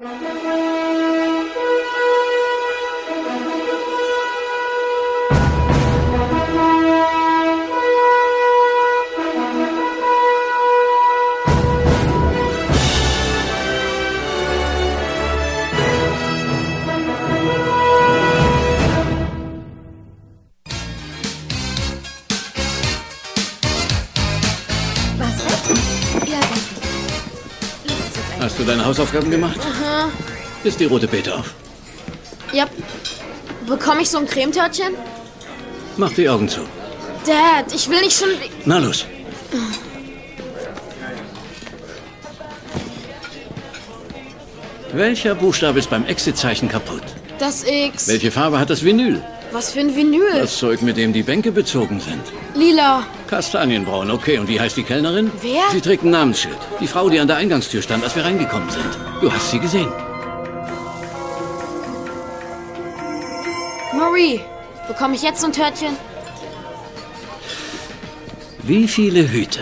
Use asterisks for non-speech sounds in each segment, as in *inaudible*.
Was? *laughs* Hausaufgaben gemacht? Aha. Ist die rote Beete auf. Ja. Bekomme ich so ein Cremetörtchen? Mach die Augen zu. Dad, ich will nicht schon... Na los. Welcher Buchstabe ist beim Exit-Zeichen kaputt? Das X. Welche Farbe hat das Vinyl? Was für ein Vinyl? Das Zeug, mit dem die Bänke bezogen sind. Lila. Kastanienbraun, okay. Und wie heißt die Kellnerin? Wer? Sie trägt ein Namensschild. Die Frau, die an der Eingangstür stand, als wir reingekommen sind. Du hast sie gesehen. Marie. Bekomme ich jetzt so ein Törtchen? Wie viele Hüte?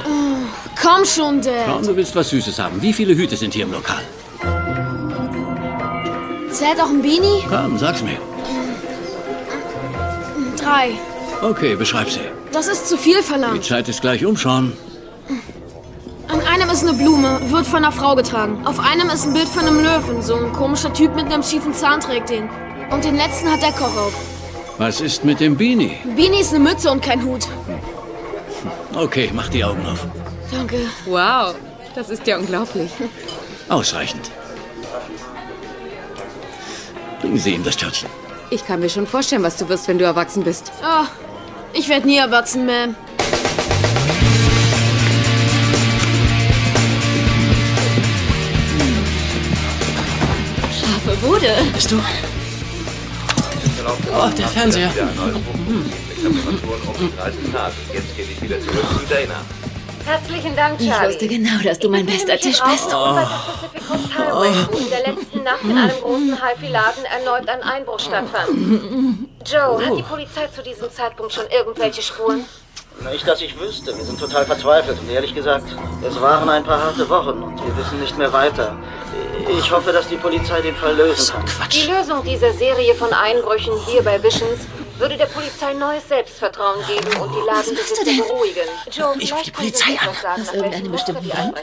Komm schon, Dad. Komm, du willst was Süßes haben. Wie viele Hüte sind hier im Lokal? Zählt auch ein Beanie? Komm, sag's mir. Drei. Okay, beschreib sie. Das ist zu viel Die verlangt. Zeit ist gleich um, Sean. An einem ist eine Blume, wird von einer Frau getragen. Auf einem ist ein Bild von einem Löwen. So ein komischer Typ mit einem schiefen Zahn trägt den. Und den letzten hat der Koch auf. Was ist mit dem Beanie? Beanie ist eine Mütze und kein Hut. Okay, mach die Augen auf. Danke. Wow, das ist ja unglaublich. Ausreichend. Bringen Sie ihm das Törtchen. Ich kann mir schon vorstellen, was du wirst, wenn du erwachsen bist. Oh, ich werde nie erwachsen, Ma'am. Scharfe Bude. Bist du? Oh, der Fernseher. Jetzt gebe ich wieder zurück zu Dana. Herzlichen Dank, Ich Charlie. wusste genau, dass du mein bester Tisch bist. Oh. Wo in der letzten Nacht in einem großen HiFi-Laden erneut ein Einbruch stattfand. Joe, hat die Polizei zu diesem Zeitpunkt schon irgendwelche Spuren? Nicht, dass ich wüsste. Wir sind total verzweifelt und ehrlich gesagt, es waren ein paar harte Wochen und wir wissen nicht mehr weiter. Ich hoffe, dass die Polizei den Fall lösen kann. Die Lösung dieser Serie von Einbrüchen hier bei Visions würde der Polizei neues Selbstvertrauen geben und die Ladenbesitzer beruhigen. Joe, Ich vielleicht ruf die Polizei an. sagen, Aus irgendeinem bestimmten Grund?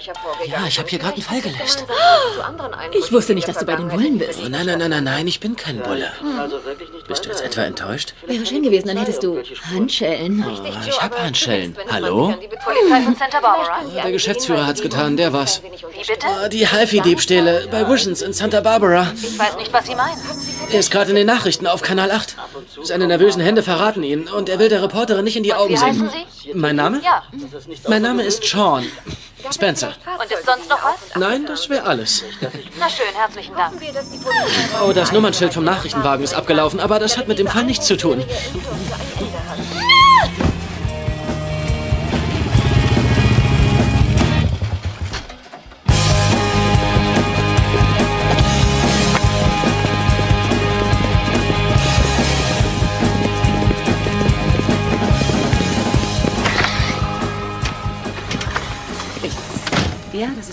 Ja, ich habe hier gerade einen Fall gelöst. Einbrüchen Ich wusste nicht, dass du bei den Bullen bist. Oh, nein, nein, nein, nein, nein, ich bin kein Bulle. Also wirklich nicht Bist du jetzt etwa enttäuscht? Wäre schön gewesen, dann hättest du Handschellen. Oh, ich hab aber Handschellen. Hallo? Barbara. Der Geschäftsführer hat's getan, der war's. Wie bitte? Oh, die Halfi-Diebstähle bei Visions in Santa Barbara. Ich weiß nicht, was Sie meinen. Er ist gerade in den Nachrichten auf Kanal 8. Seine nervösen Hände verraten ihn und er will der Reporterin nicht in die Augen sehen. Mein Name? Ja. Mein Name ist Sean Spencer. Und ist sonst noch was? Nein, das wäre alles. Na schön, herzlichen Dank. Oh, das Nummernschild vom Nachrichtenwagen ist abgelaufen, aber das hat mit dem Fall nichts zu tun.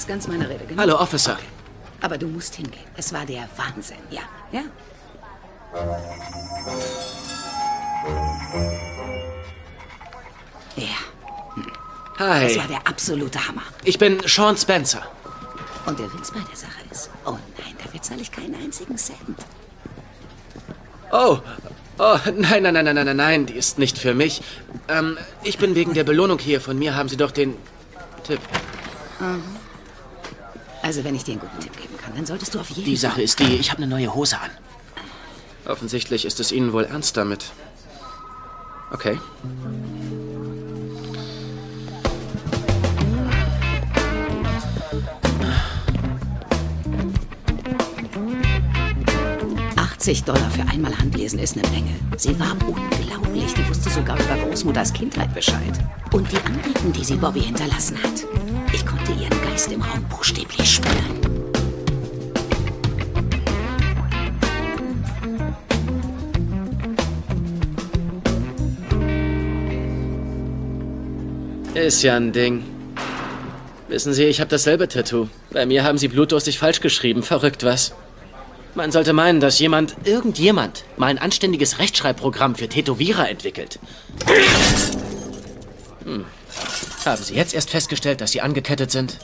Ist ganz meine Rede, genau. Hallo, Officer. Aber du musst hingehen. Es war der Wahnsinn, ja. Ja? Ja, das war Hi, der absolute Hammer. ich bin Sean Spencer. Und der Witz bei der Sache ist, oh nein, dafür zahle ich keinen einzigen Cent. Oh, oh, nein, nein, nein, nein, nein, nein, nein, die ist nicht für mich. Ähm, ich bin wegen der Belohnung hier. Von mir haben Sie doch den Tipp. Also, wenn ich dir einen guten Tipp geben kann, dann solltest du auf jeden Die Fall... Sache ist die, ich habe eine neue Hose an. Offensichtlich ist es Ihnen wohl ernst damit. Okay. ...80 Dollar für einmal Handlesen ist eine Menge. Sie war unglaublich. Die wusste sogar über Großmutters Kindheit Bescheid. Und die Andenken, die sie Bobby hinterlassen hat. Ich konnte ihren Geist im Raum buchstäblich spüren. Ist ja ein Ding. Wissen Sie, ich habe dasselbe Tattoo. Bei mir haben Sie blutdurstig falsch geschrieben. Verrückt, was? Man sollte meinen, dass jemand, irgendjemand, mal ein anständiges Rechtschreibprogramm für Tätowierer entwickelt. Hm. Haben Sie jetzt erst festgestellt, dass Sie angekettet sind?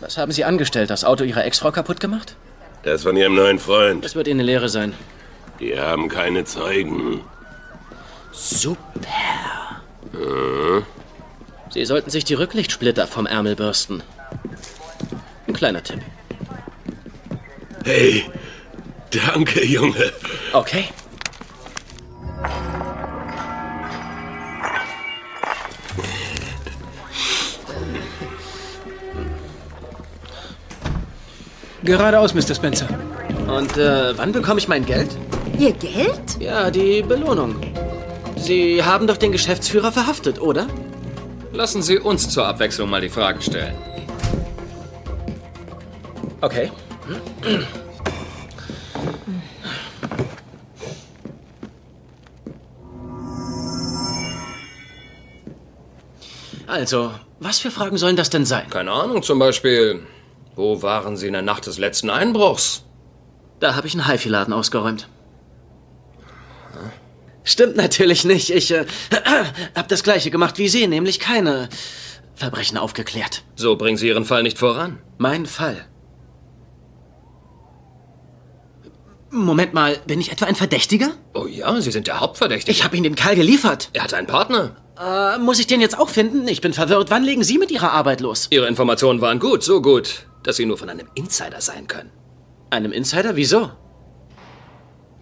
Was haben Sie angestellt? Das Auto Ihrer Ex-Frau kaputt gemacht? Das von Ihrem neuen Freund. Das wird Ihnen eine Lehre sein. Die haben keine Zeugen. Super. Sie sollten sich die Rücklichtsplitter vom Ärmel bürsten. Ein kleiner Tipp. Hey, danke, Junge. Okay. Geradeaus, Mr. Spencer. Und äh, wann bekomme ich mein Geld? Ihr Geld? Ja, die Belohnung. Sie haben doch den Geschäftsführer verhaftet, oder? Lassen Sie uns zur Abwechslung mal die Fragen stellen. Okay. Also, was für Fragen sollen das denn sein? Keine Ahnung, zum Beispiel, wo waren Sie in der Nacht des letzten Einbruchs? Da habe ich einen Haifi-Laden ausgeräumt. Stimmt natürlich nicht. Ich äh, *clears throat* habe das gleiche gemacht wie Sie, nämlich keine Verbrechen aufgeklärt. So bringen Sie Ihren Fall nicht voran. Mein Fall. Moment mal, bin ich etwa ein Verdächtiger? Oh ja, Sie sind der Hauptverdächtige. Ich habe Ihnen den Kerl geliefert. Er hat einen Partner. Äh, muss ich den jetzt auch finden? Ich bin verwirrt. Wann legen Sie mit Ihrer Arbeit los? Ihre Informationen waren gut, so gut, dass Sie nur von einem Insider sein können. Einem Insider? Wieso?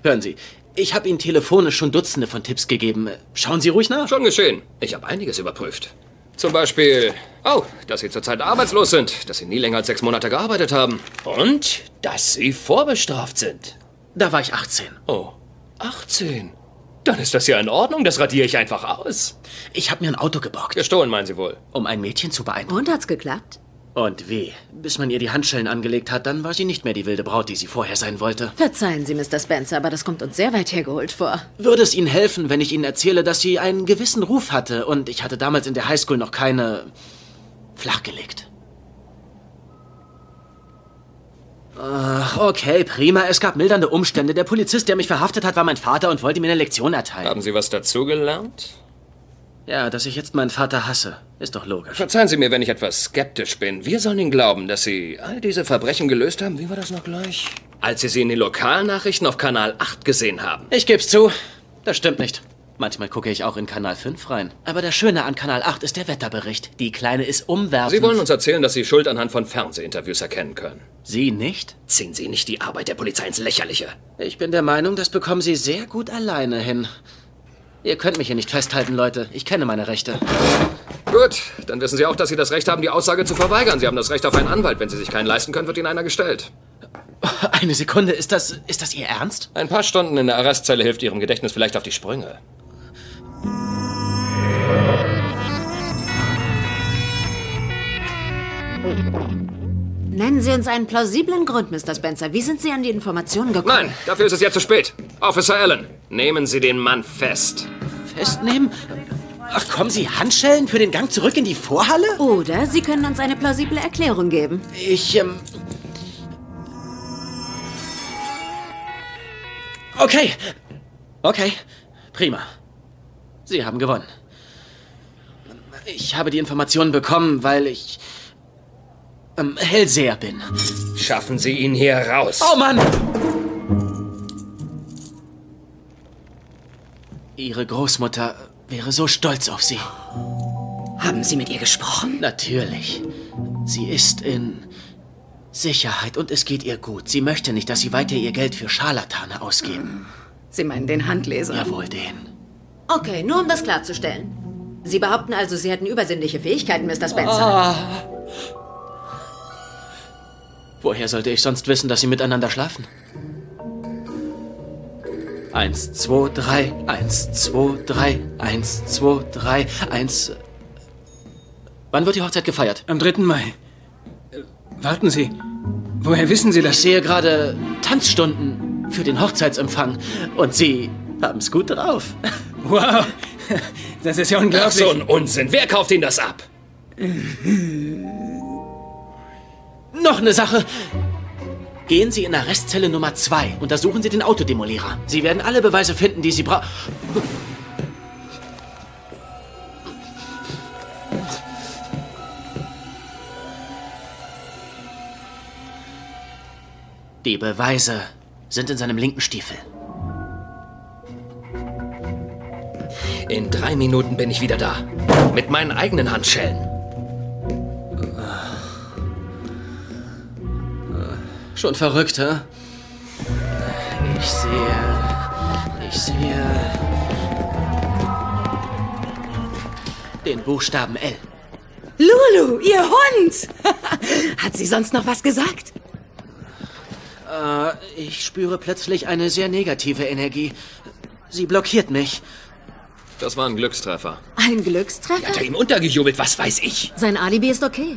Hören Sie, ich habe Ihnen telefonisch schon Dutzende von Tipps gegeben. Schauen Sie ruhig nach. Schon geschehen. Ich habe einiges überprüft. Zum Beispiel, oh, dass Sie zurzeit arbeitslos sind, dass Sie nie länger als sechs Monate gearbeitet haben und dass Sie vorbestraft sind. Da war ich 18. Oh, 18. Dann ist das ja in Ordnung, das radiere ich einfach aus. Ich habe mir ein Auto geborgt. Gestohlen, meinen Sie wohl? Um ein Mädchen zu beeindrucken. Und hat's geklappt? Und weh. Bis man ihr die Handschellen angelegt hat, dann war sie nicht mehr die wilde Braut, die sie vorher sein wollte. Verzeihen Sie, Mr. Spencer, aber das kommt uns sehr weit hergeholt vor. Würde es Ihnen helfen, wenn ich Ihnen erzähle, dass sie einen gewissen Ruf hatte und ich hatte damals in der Highschool noch keine flachgelegt? Ach, okay, prima. Es gab mildernde Umstände. Der Polizist, der mich verhaftet hat, war mein Vater und wollte mir eine Lektion erteilen. Haben Sie was dazugelernt? Ja, dass ich jetzt meinen Vater hasse. Ist doch logisch. Verzeihen Sie mir, wenn ich etwas skeptisch bin. Wir sollen Ihnen glauben, dass Sie all diese Verbrechen gelöst haben. Wie war das noch gleich? Als Sie sie in den Lokalnachrichten auf Kanal 8 gesehen haben. Ich geb's zu. Das stimmt nicht. Manchmal gucke ich auch in Kanal 5 rein. Aber das Schöne an Kanal 8 ist der Wetterbericht. Die Kleine ist umwerfend. Sie wollen uns erzählen, dass Sie Schuld anhand von Fernsehinterviews erkennen können. Sie nicht? Ziehen Sie nicht die Arbeit der Polizei ins Lächerliche. Ich bin der Meinung, das bekommen Sie sehr gut alleine hin. Ihr könnt mich hier nicht festhalten, Leute. Ich kenne meine Rechte. Gut, dann wissen Sie auch, dass Sie das Recht haben, die Aussage zu verweigern. Sie haben das Recht auf einen Anwalt. Wenn Sie sich keinen leisten können, wird Ihnen einer gestellt. Eine Sekunde, ist das, ist das Ihr Ernst? Ein paar Stunden in der Arrestzelle hilft Ihrem Gedächtnis vielleicht auf die Sprünge. Nennen Sie uns einen plausiblen Grund, Mr. Spencer. Wie sind Sie an die Informationen gekommen? Nein, dafür ist es jetzt zu spät. Officer Allen, nehmen Sie den Mann fest. Festnehmen? Ach, kommen Sie Handschellen für den Gang zurück in die Vorhalle? Oder Sie können uns eine plausible Erklärung geben. Ich, ähm... Okay. Okay. Prima. Sie haben gewonnen. Ich habe die Informationen bekommen, weil ich... Ähm, Hellseher bin. Schaffen Sie ihn hier raus. Oh Mann! Ihre Großmutter wäre so stolz auf Sie. Haben Sie mit ihr gesprochen? Natürlich. Sie ist in Sicherheit und es geht ihr gut. Sie möchte nicht, dass Sie weiter ihr Geld für Scharlatane ausgeben. Sie meinen den Handleser? Jawohl, den. Okay, nur um das klarzustellen. Sie behaupten also, Sie hätten übersinnliche Fähigkeiten, Mr. Spencer. Ah. Woher sollte ich sonst wissen, dass Sie miteinander schlafen? Eins, zwei, drei, eins, zwei, drei, eins, zwei, drei, eins. Wann wird die Hochzeit gefeiert? Am 3. Mai. Warten Sie. Woher wissen Sie das? Ich sehe gerade Tanzstunden für den Hochzeitsempfang. Und Sie Haben's gut drauf. Wow, *laughs* das ist ja Ach, unglaublich. so ein Unsinn. Wer kauft Ihnen das ab? *laughs* Noch eine Sache. Gehen Sie in Arrestzelle Nummer 2. Untersuchen Sie den Autodemolierer. Sie werden alle Beweise finden, die Sie brauchen. *laughs* Die Beweise sind in seinem linken Stiefel. In drei Minuten bin ich wieder da. Mit meinen eigenen Handschellen. Schon verrückt, hä? Ich sehe. Ich sehe. Den Buchstaben L. Lulu, ihr Hund! *laughs* Hat sie sonst noch was gesagt? Äh, ich spüre plötzlich eine sehr negative Energie. Sie blockiert mich. Das war ein Glückstreffer. Ein Glückstreffer? Hat er ihm untergejubelt, was weiß ich? Sein Alibi ist okay.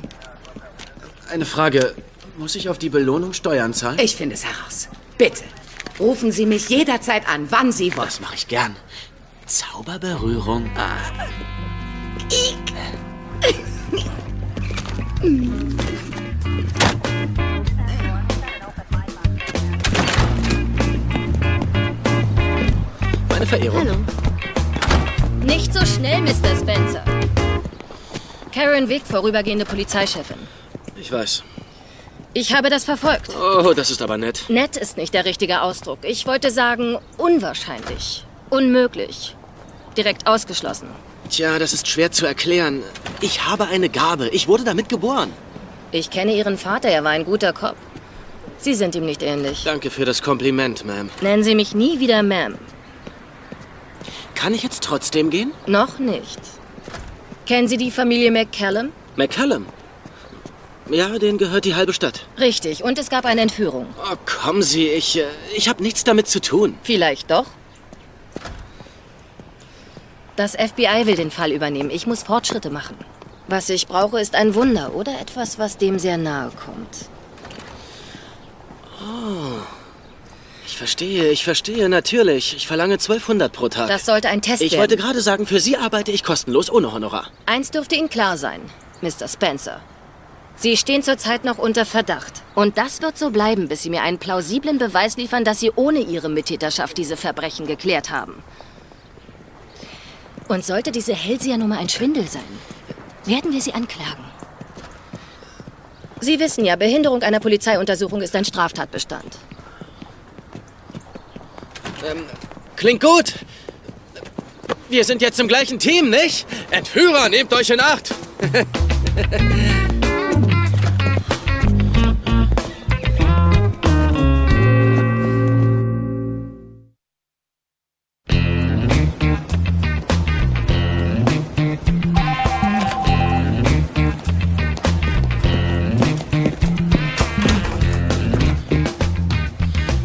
Eine Frage. Muss ich auf die Belohnung Steuern zahlen? Ich finde es heraus. Bitte, rufen Sie mich jederzeit an, wann Sie wollen. Das mache ich gern. Zauberberührung. Meine Verehrung. Hallo. Nicht so schnell, Mr. Spencer. Karen Wick, vorübergehende Polizeichefin. Ich weiß. Ich habe das verfolgt. Oh, das ist aber nett. Nett ist nicht der richtige Ausdruck. Ich wollte sagen, unwahrscheinlich. Unmöglich. Direkt ausgeschlossen. Tja, das ist schwer zu erklären. Ich habe eine Gabe. Ich wurde damit geboren. Ich kenne Ihren Vater, er war ein guter Cop. Sie sind ihm nicht ähnlich. Danke für das Kompliment, Ma'am. Nennen Sie mich nie wieder Ma'am. Kann ich jetzt trotzdem gehen? Noch nicht. Kennen Sie die Familie McCallum? McCallum. Ja, denen gehört die halbe Stadt. Richtig, und es gab eine Entführung. Oh, kommen Sie, ich, äh, ich habe nichts damit zu tun. Vielleicht doch. Das FBI will den Fall übernehmen. Ich muss Fortschritte machen. Was ich brauche, ist ein Wunder oder etwas, was dem sehr nahe kommt. Oh. Ich verstehe, ich verstehe, natürlich. Ich verlange 1200 pro Tag. Das sollte ein Test ich werden. wollte gerade sagen, für Sie arbeite ich kostenlos, ohne Honorar. Eins dürfte Ihnen klar sein, Mr. Spencer. Sie stehen zurzeit noch unter Verdacht. Und das wird so bleiben, bis Sie mir einen plausiblen Beweis liefern, dass Sie ohne Ihre Mittäterschaft diese Verbrechen geklärt haben. Und sollte diese Hellseher-Nummer ein Schwindel sein, werden wir Sie anklagen. Sie wissen ja, Behinderung einer Polizeiuntersuchung ist ein Straftatbestand. Ähm, klingt gut. Wir sind jetzt im gleichen Team, nicht? Entführer, nehmt euch in Acht.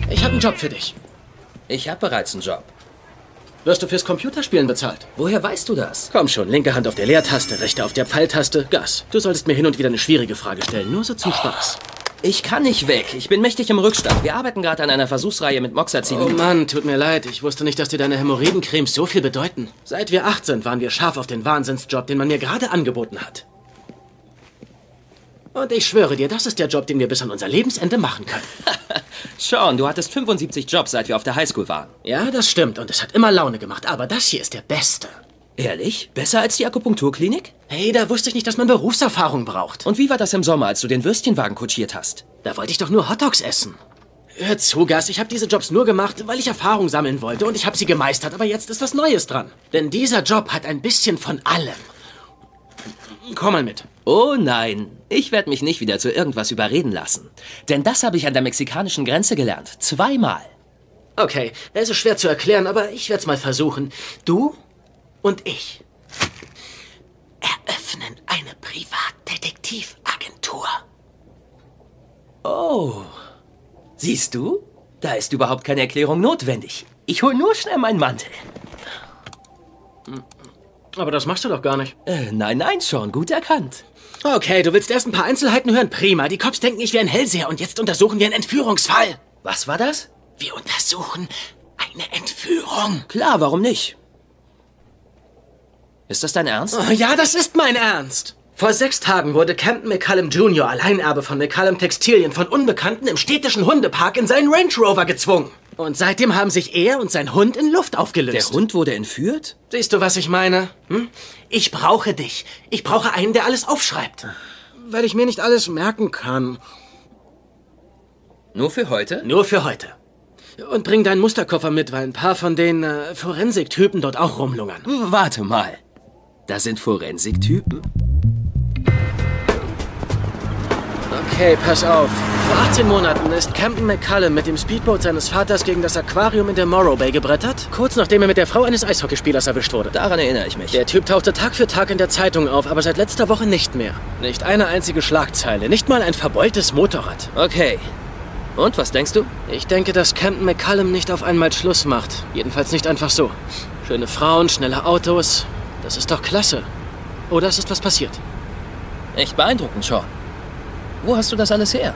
Ich habe einen Job für dich. Ich habe bereits einen Job. Wirst du fürs Computerspielen bezahlt? Woher weißt du das? Komm schon, linke Hand auf der Leertaste, rechte auf der Pfeiltaste, Gas. Du solltest mir hin und wieder eine schwierige Frage stellen, nur so zum Spaß. Ich kann nicht weg. Ich bin mächtig im Rückstand. Wir arbeiten gerade an einer Versuchsreihe mit Oh Moxazillin. Mann, tut mir leid. Ich wusste nicht, dass dir deine Hämorrhoidencremes so viel bedeuten. Seit wir acht sind, waren wir scharf auf den Wahnsinnsjob, den man mir gerade angeboten hat. Und ich schwöre dir, das ist der Job, den wir bis an unser Lebensende machen können. *laughs* Sean, du hattest 75 Jobs, seit wir auf der Highschool waren. Ja, das stimmt und es hat immer Laune gemacht, aber das hier ist der beste. Ehrlich? Besser als die Akupunkturklinik? Hey, da wusste ich nicht, dass man Berufserfahrung braucht. Und wie war das im Sommer, als du den Würstchenwagen kutschiert hast? Da wollte ich doch nur Hotdogs essen. Hör zu, Gas, ich habe diese Jobs nur gemacht, weil ich Erfahrung sammeln wollte und ich habe sie gemeistert, aber jetzt ist was Neues dran. Denn dieser Job hat ein bisschen von allem. Komm mal mit. Oh nein, ich werde mich nicht wieder zu irgendwas überreden lassen. Denn das habe ich an der mexikanischen Grenze gelernt. Zweimal. Okay, es ist schwer zu erklären, aber ich werde es mal versuchen. Du und ich eröffnen eine Privatdetektivagentur. Oh. Siehst du? Da ist überhaupt keine Erklärung notwendig. Ich hol nur schnell meinen Mantel. Aber das machst du doch gar nicht. Äh, nein, nein, schon. Gut erkannt. Okay, du willst erst ein paar Einzelheiten hören? Prima. Die Cops denken, ich wäre ein Hellseher und jetzt untersuchen wir einen Entführungsfall. Was war das? Wir untersuchen ein Eine Entführung. Klar, warum nicht? Ist das dein Ernst? Oh, ja, das ist mein Ernst. Vor sechs Tagen wurde Campton McCallum Jr., Alleinerbe von McCallum Textilien, von Unbekannten im städtischen Hundepark in seinen Range Rover gezwungen. Und seitdem haben sich er und sein Hund in Luft aufgelöst. Der Hund wurde entführt? Siehst du, was ich meine? Hm? Ich brauche dich. Ich brauche einen, der alles aufschreibt. Weil ich mir nicht alles merken kann. Nur für heute? Nur für heute. Und bring deinen Musterkoffer mit, weil ein paar von den äh, Forensiktypen dort auch rumlungern. Warte mal. Da sind Forensiktypen? Okay, pass auf. Vor 18 Monaten ist Campton McCullum mit dem Speedboat seines Vaters gegen das Aquarium in der Morrow Bay gebrettert, kurz nachdem er mit der Frau eines Eishockeyspielers erwischt wurde. Daran erinnere ich mich. Der Typ tauchte Tag für Tag in der Zeitung auf, aber seit letzter Woche nicht mehr. Nicht eine einzige Schlagzeile, nicht mal ein verbeultes Motorrad. Okay. Und was denkst du? Ich denke, dass Campton McCullum nicht auf einmal Schluss macht. Jedenfalls nicht einfach so. Schöne Frauen, schnelle Autos. Das ist doch klasse. Oder es ist was passiert. Echt beeindruckend, Sean. Wo hast du das alles her?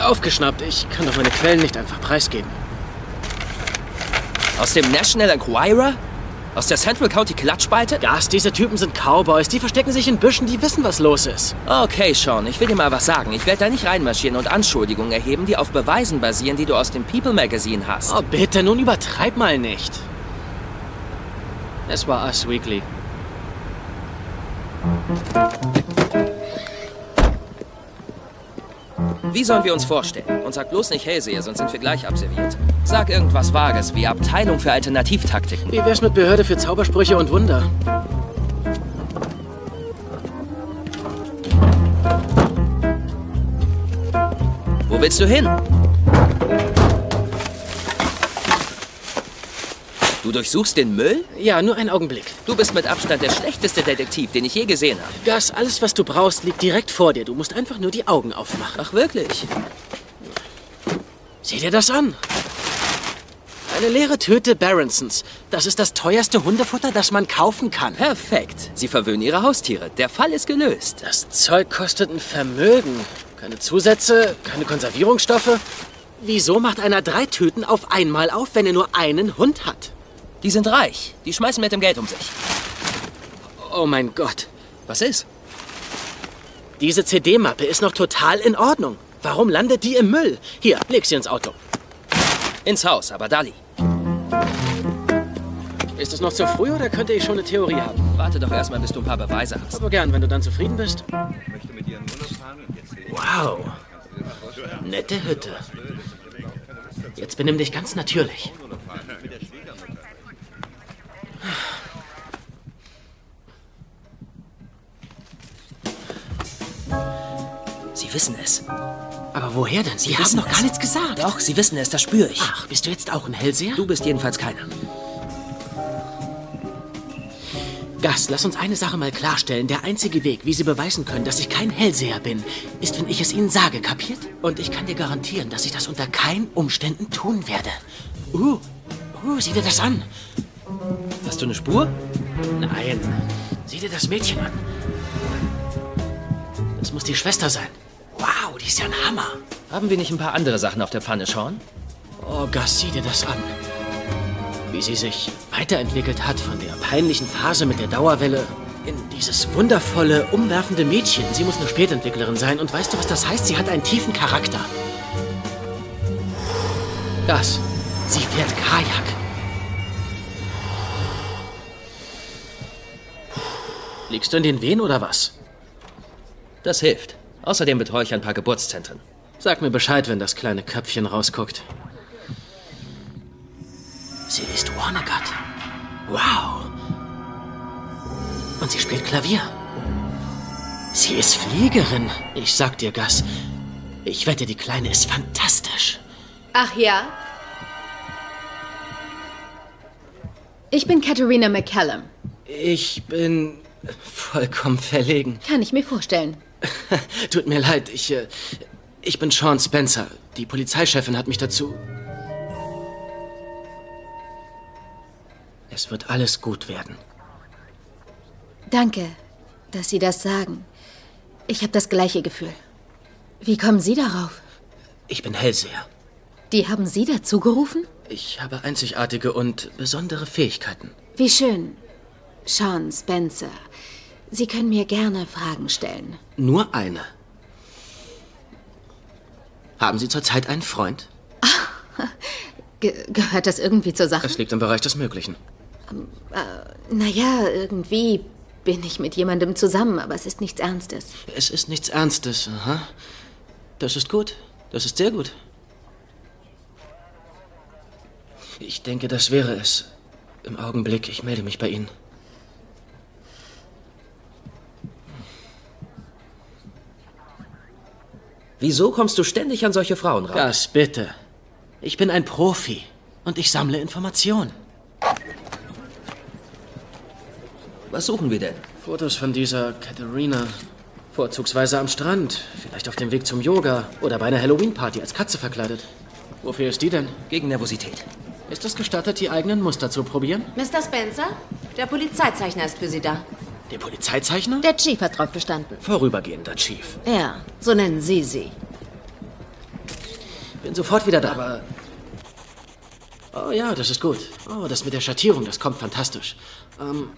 Aufgeschnappt. Ich kann doch meine Quellen nicht einfach preisgeben. Aus dem National Enquirer? Aus der Central County Klatschbeite? Gas, diese Typen sind Cowboys. Die verstecken sich in Büschen, die wissen, was los ist. Okay, Sean, ich will dir mal was sagen. Ich werde da nicht reinmarschieren und Anschuldigungen erheben, die auf Beweisen basieren, die du aus dem People Magazine hast. Oh, bitte, nun übertreib mal nicht. Es war Us Weekly. Wie sollen wir uns vorstellen? Und sag bloß nicht Hellseher, sonst sind wir gleich abserviert. Sag irgendwas Vages, wie Abteilung für Alternativtaktiken. Wie wär's mit Behörde für Zaubersprüche und Wunder? Wo willst du hin? Du durchsuchst den Müll? Ja, nur einen Augenblick. Du bist mit Abstand der schlechteste Detektiv, den ich je gesehen habe. Gas, alles, was du brauchst, liegt direkt vor dir. Du musst einfach nur die Augen aufmachen. Ach, wirklich? Sieh dir das an. Eine leere Tüte Baronsons. Das ist das teuerste Hundefutter, das man kaufen kann. Perfekt. Sie verwöhnen ihre Haustiere. Der Fall ist gelöst. Das Zeug kostet ein Vermögen. Keine Zusätze, keine Konservierungsstoffe. Wieso macht einer drei Tüten auf einmal auf, wenn er nur einen Hund hat? Die sind reich. Die schmeißen mit dem Geld um sich. Oh mein Gott. Was ist? Diese CD-Mappe ist noch total in Ordnung. Warum landet die im Müll? Hier, leg sie ins Auto. Ins Haus, aber Dali. Ist es noch zu früh oder könnte ich schon eine Theorie haben? Warte doch erstmal, bis du ein paar Beweise hast. Aber gern, wenn du dann zufrieden bist. Wow. Nette Hütte. Jetzt benimm dich ganz natürlich. Sie wissen es. Aber woher denn? Sie, Sie haben noch es. gar nichts gesagt. Doch, Sie wissen es, das spüre ich. Ach, bist du jetzt auch ein Hellseher? Du bist jedenfalls keiner. Gast, lass uns eine Sache mal klarstellen. Der einzige Weg, wie Sie beweisen können, dass ich kein Hellseher bin, ist, wenn ich es Ihnen sage, kapiert? Und ich kann dir garantieren, dass ich das unter keinen Umständen tun werde. Uh, uh, sieh dir das an. Hast du eine Spur? Nein. Sieh dir das Mädchen an. Das muss die Schwester sein. Wow, die ist ja ein Hammer. Haben wir nicht ein paar andere Sachen auf der Pfanne, Sean? Oh, Gus, sieh dir das an. Wie sie sich weiterentwickelt hat von der peinlichen Phase mit der Dauerwelle in dieses wundervolle, umwerfende Mädchen. Sie muss eine Spätentwicklerin sein. Und weißt du, was das heißt? Sie hat einen tiefen Charakter. Gus, sie fährt Kajak. Liegst du in den Wehen oder was? Das hilft. Außerdem betreue ich ein paar Geburtszentren. Sag mir Bescheid, wenn das kleine Köpfchen rausguckt. Sie ist Warnagat. Wow. Und sie spielt Klavier. Sie ist Fliegerin. Ich sag dir, Gus. Ich wette, die Kleine ist fantastisch. Ach ja? Ich bin Katharina McCallum. Ich bin vollkommen verlegen. Kann ich mir vorstellen. *laughs* Tut mir leid, ich, äh, ich bin Sean Spencer. Die Polizeichefin hat mich dazu. Es wird alles gut werden. Danke, dass Sie das sagen. Ich habe das gleiche Gefühl. Wie kommen Sie darauf? Ich bin Hellseher. Die haben Sie dazu gerufen? Ich habe einzigartige und besondere Fähigkeiten. Wie schön. Sean Spencer. Sie können mir gerne Fragen stellen. Nur eine. Haben Sie zurzeit einen Freund? *laughs* Ge gehört das irgendwie zur Sache? Es liegt im Bereich des Möglichen. Äh, naja, irgendwie bin ich mit jemandem zusammen, aber es ist nichts Ernstes. Es ist nichts Ernstes, aha. Das ist gut. Das ist sehr gut. Ich denke, das wäre es. Im Augenblick, ich melde mich bei Ihnen. Wieso kommst du ständig an solche Frauen ran? Das bitte. Ich bin ein Profi und ich sammle Informationen. Was suchen wir denn? Fotos von dieser Katharina. Vorzugsweise am Strand, vielleicht auf dem Weg zum Yoga oder bei einer Halloween-Party als Katze verkleidet. Wofür ist die denn? Gegen Nervosität. Ist es gestattet, die eigenen Muster zu probieren? Mr. Spencer, der Polizeizeichner ist für Sie da. Der Polizeizeichner? Der Chief hat drauf bestanden. Vorübergehender Chief. Ja, so nennen Sie sie. Bin sofort wieder da. Aber. Oh ja, das ist gut. Oh, das mit der Schattierung, das kommt fantastisch. Ähm,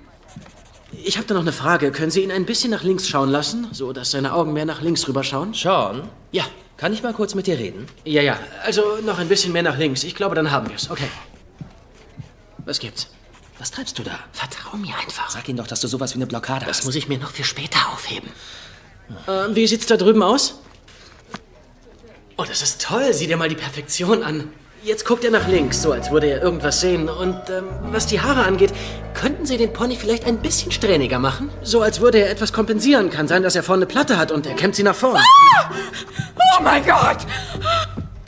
ich habe da noch eine Frage. Können Sie ihn ein bisschen nach links schauen lassen, so dass seine Augen mehr nach links rüberschauen? Sean? Ja. Kann ich mal kurz mit dir reden? Ja, ja. Also noch ein bisschen mehr nach links. Ich glaube, dann haben wir es. Okay. Was gibt's? Was treibst du da? Vertrau mir einfach. Sag ihm doch, dass du sowas wie eine Blockade Das hast. muss ich mir noch für später aufheben. Ähm, wie sieht's da drüben aus? Oh, das ist toll. Sieh dir mal die Perfektion an. Jetzt guckt er nach links, so als würde er irgendwas sehen. Und ähm, was die Haare angeht, könnten Sie den Pony vielleicht ein bisschen strähniger machen? So als würde er etwas kompensieren. Kann sein, dass er vorne eine Platte hat und er kämmt sie nach vorn. Oh mein Gott!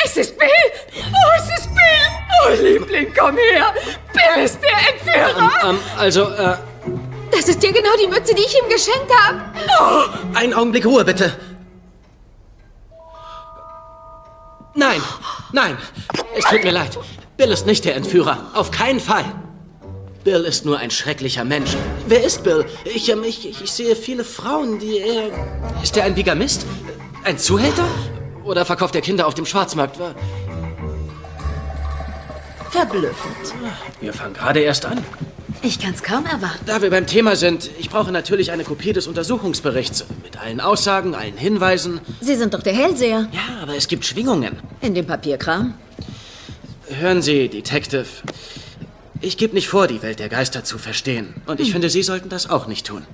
Es ist Bill! Oh, es ist Bill! Oh, Liebling, komm her! Bill ist der Entführer! Ähm, also, äh, Das ist ja genau die Mütze, die ich ihm geschenkt habe. Oh, einen Augenblick Ruhe, bitte. Nein, nein, es tut mir leid. Bill ist nicht der Entführer. Auf keinen Fall. Bill ist nur ein schrecklicher Mensch. Wer ist Bill? Ich, ähm, ich, ich sehe viele Frauen, die er... Ist er ein Bigamist? Ein Zuhälter? Oder verkauft er Kinder auf dem Schwarzmarkt? Verblüffend. Wir fangen gerade erst an. Ich kann's kaum erwarten. Da wir beim Thema sind, ich brauche natürlich eine Kopie des Untersuchungsberichts. Mit allen Aussagen, allen Hinweisen. Sie sind doch der Hellseher. Ja, aber es gibt Schwingungen. In dem Papierkram. Hören Sie, Detective. Ich gebe nicht vor, die Welt der Geister zu verstehen. Und ich finde, Sie sollten das auch nicht tun.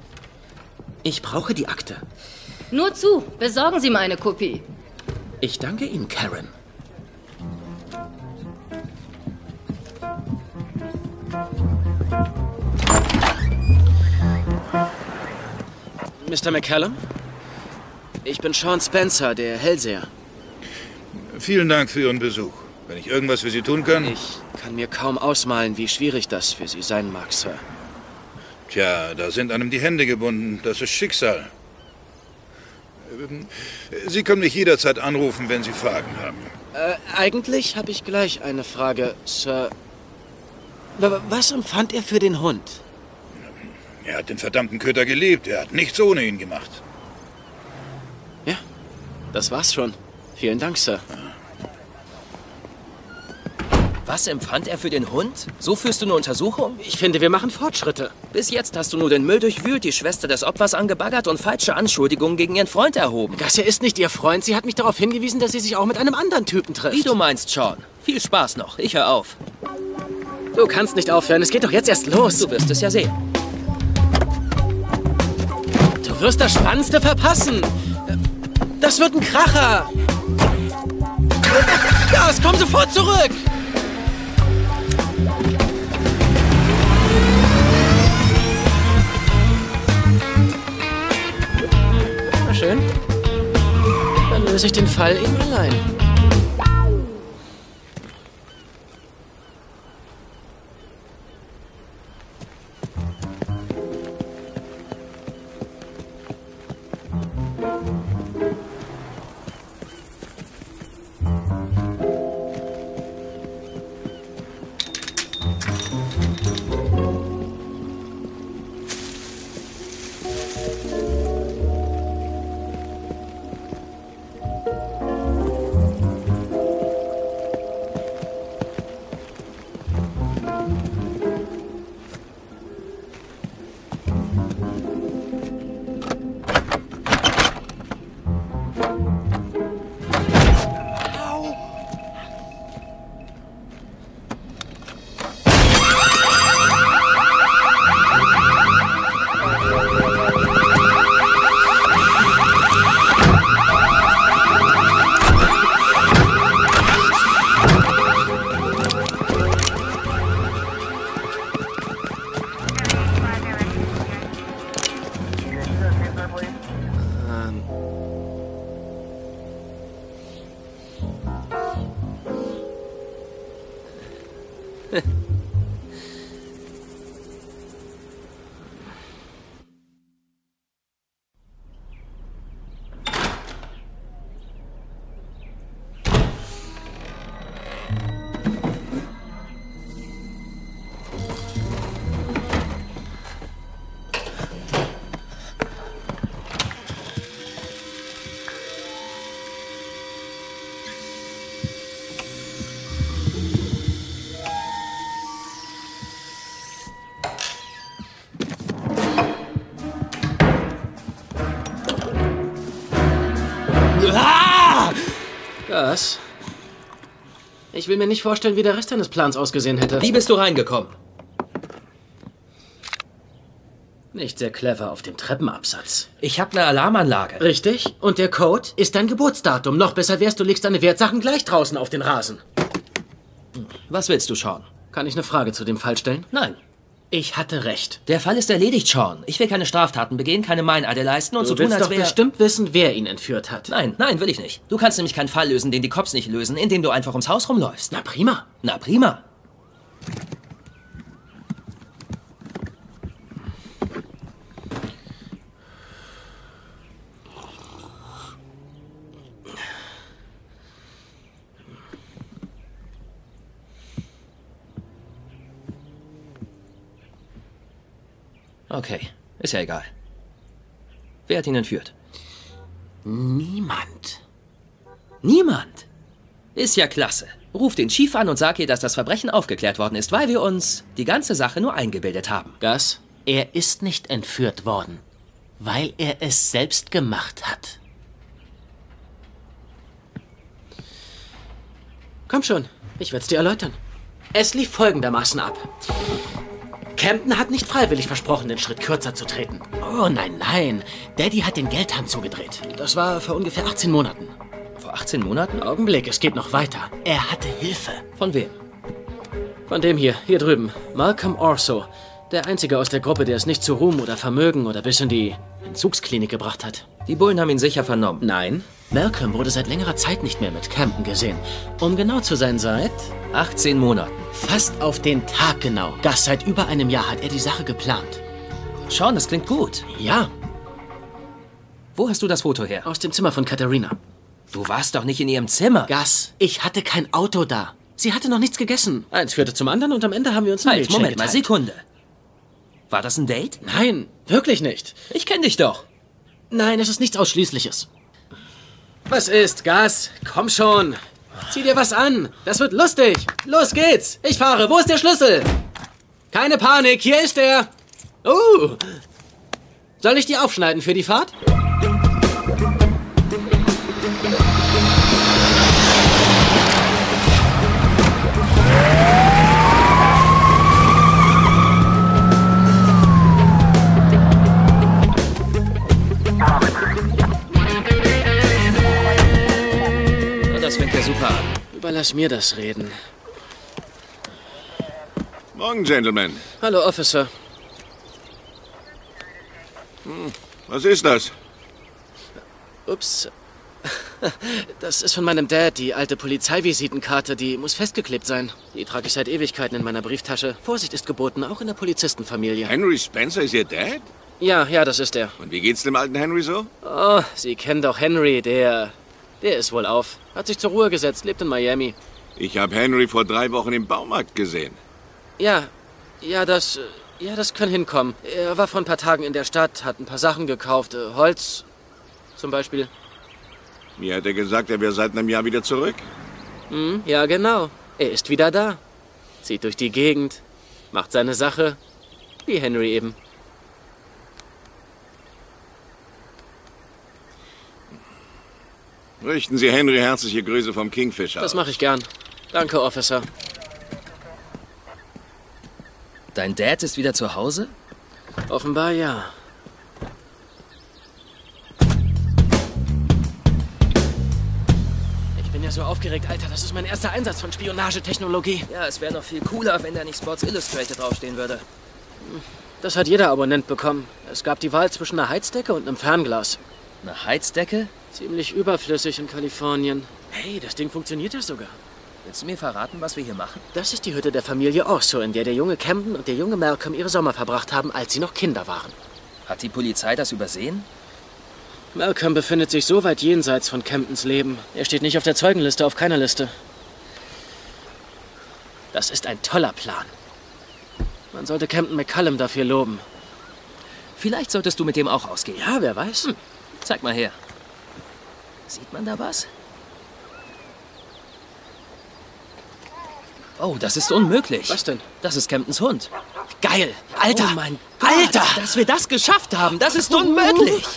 Ich brauche die Akte. Nur zu, besorgen Sie mir eine Kopie. Ich danke Ihnen, Karen. Mr. McCallum? Ich bin Sean Spencer, der Hellseher. Vielen Dank für Ihren Besuch. Wenn ich irgendwas für Sie tun kann. Ich kann mir kaum ausmalen, wie schwierig das für Sie sein mag, Sir. Tja, da sind einem die Hände gebunden. Das ist Schicksal. Sie können mich jederzeit anrufen, wenn Sie Fragen haben. Äh, eigentlich habe ich gleich eine Frage, Sir. Was empfand er für den Hund? Er hat den verdammten Köter geliebt. Er hat nichts ohne ihn gemacht. Ja, das war's schon. Vielen Dank, Sir. Was empfand er für den Hund? So führst du eine Untersuchung? Ich finde, wir machen Fortschritte. Bis jetzt hast du nur den Müll durchwühlt, die Schwester des Opfers angebaggert und falsche Anschuldigungen gegen ihren Freund erhoben. Das hier ist nicht Ihr Freund. Sie hat mich darauf hingewiesen, dass sie sich auch mit einem anderen Typen trifft. Wie du meinst, Sean. Viel Spaß noch. Ich hör auf. Du kannst nicht aufhören. Es geht doch jetzt erst los. Du wirst es ja sehen. Du wirst das Spannendste verpassen. Das wird ein Kracher. Gas, komm sofort zurück. Na schön. Dann löse ich den Fall eben allein. Ich will mir nicht vorstellen, wie der Rest deines Plans ausgesehen hätte. Wie bist du reingekommen? Nicht sehr clever auf dem Treppenabsatz. Ich habe eine Alarmanlage. Richtig. Und der Code ist dein Geburtsdatum. Noch besser wärst, du legst deine Wertsachen gleich draußen auf den Rasen. Was willst du, Sean? Kann ich eine Frage zu dem Fall stellen? Nein. Ich hatte recht. Der Fall ist erledigt, Sean. Ich will keine Straftaten begehen, keine Meineide leisten und du so tun, willst als wäre... bestimmt wissen, wer ihn entführt hat. Nein, nein, will ich nicht. Du kannst nämlich keinen Fall lösen, den die Cops nicht lösen, indem du einfach ums Haus rumläufst. Na prima. Na prima. Okay, ist ja egal. Wer hat ihn entführt? Niemand. Niemand? Ist ja klasse. Ruf den Chief an und sag ihr, dass das Verbrechen aufgeklärt worden ist, weil wir uns die ganze Sache nur eingebildet haben. Gas, er ist nicht entführt worden, weil er es selbst gemacht hat. Komm schon, ich werde es dir erläutern. Es lief folgendermaßen ab. Camden hat nicht freiwillig versprochen, den Schritt kürzer zu treten. Oh nein, nein. Daddy hat den Geldhahn zugedreht. Das war vor ungefähr 18 Monaten. Vor 18 Monaten? Augenblick, es geht noch weiter. Er hatte Hilfe. Von wem? Von dem hier, hier drüben. Malcolm Orso. Der einzige aus der Gruppe, der es nicht zu Ruhm oder Vermögen oder bis in die Entzugsklinik gebracht hat. Die Bullen haben ihn sicher vernommen. Nein. Malcolm wurde seit längerer Zeit nicht mehr mit Camden gesehen. Um genau zu sein, seit 18 Monaten. Fast auf den Tag genau. Gas, seit über einem Jahr hat er die Sache geplant. Sean, das klingt gut. Ja. Wo hast du das Foto her? Aus dem Zimmer von Katharina. Du warst doch nicht in ihrem Zimmer. Gas, ich hatte kein Auto da. Sie hatte noch nichts gegessen. Eins führte zum anderen und am Ende haben wir uns ein Halt, Moment mal, geteilt. Sekunde. War das ein Date? Nein, wirklich nicht. Ich kenne dich doch. Nein, es ist nichts Ausschließliches. Was ist, Gas? Komm schon. Zieh dir was an. Das wird lustig. Los geht's. Ich fahre. Wo ist der Schlüssel? Keine Panik. Hier ist er. Uh. Soll ich die aufschneiden für die Fahrt? An. Überlass mir das Reden. Morgen, Gentlemen. Hallo, Officer. Hm, was ist das? Ups. *laughs* Das ist von meinem Dad, die alte Polizeivisitenkarte. Die muss festgeklebt sein. Die trage ich seit Ewigkeiten in meiner Brieftasche. Vorsicht ist geboten, auch in der Polizistenfamilie. Henry Spencer ist Ihr Dad? Ja, ja, das ist er. Und wie geht's dem alten Henry so? Oh, Sie kennen doch Henry, der... Der ist wohl auf. Hat sich zur Ruhe gesetzt, lebt in Miami. Ich habe Henry vor drei Wochen im Baumarkt gesehen. Ja, ja, das... äh, Ja, das kann hinkommen. Er war vor ein paar Tagen in der Stadt, hat ein paar Sachen gekauft. äh, Holz zum Beispiel. Mir hat er gesagt, er wäre seit einem Jahr wieder zurück. Hm, ja, genau. Er ist wieder da. Zieht durch die Gegend, macht seine Sache. Wie Henry eben. Richten Sie Henry herzliche Grüße vom Kingfisher. Das mache ich gern. Danke, Officer. Dein Dad ist wieder zu Hause? Offenbar ja. Ich bin ja so aufgeregt, Alter. Das ist mein erster Einsatz von Spionagetechnologie. Ja, es wäre noch viel cooler, wenn da nicht Sports Illustrated draufstehen würde. Das hat jeder Abonnent bekommen. Es gab die Wahl zwischen einer Heizdecke und einem Fernglas. Eine Heizdecke? Ziemlich überflüssig in Kalifornien. Hey, das Ding funktioniert ja sogar. Willst du mir verraten, was wir hier machen? Das ist die Hütte der Familie Orso, in der der junge Camden und der junge Malcolm ihre Sommer verbracht haben, als sie noch Kinder waren. Hat die Polizei das übersehen? Malcolm befindet sich so weit jenseits von Camptons Leben. Er steht nicht auf der Zeugenliste, auf keiner Liste. Das ist ein toller Plan. Man sollte Campton McCallum dafür loben. Vielleicht solltest du mit dem auch ausgehen. Ja, wer weiß. Hm. Zeig mal her. Sieht man da was? Oh, das ist unmöglich. Was denn? Das ist Camptons Hund. Geil! Alter! Oh mein Gott! Alter! Dass wir das geschafft haben, das ist unmöglich! *laughs*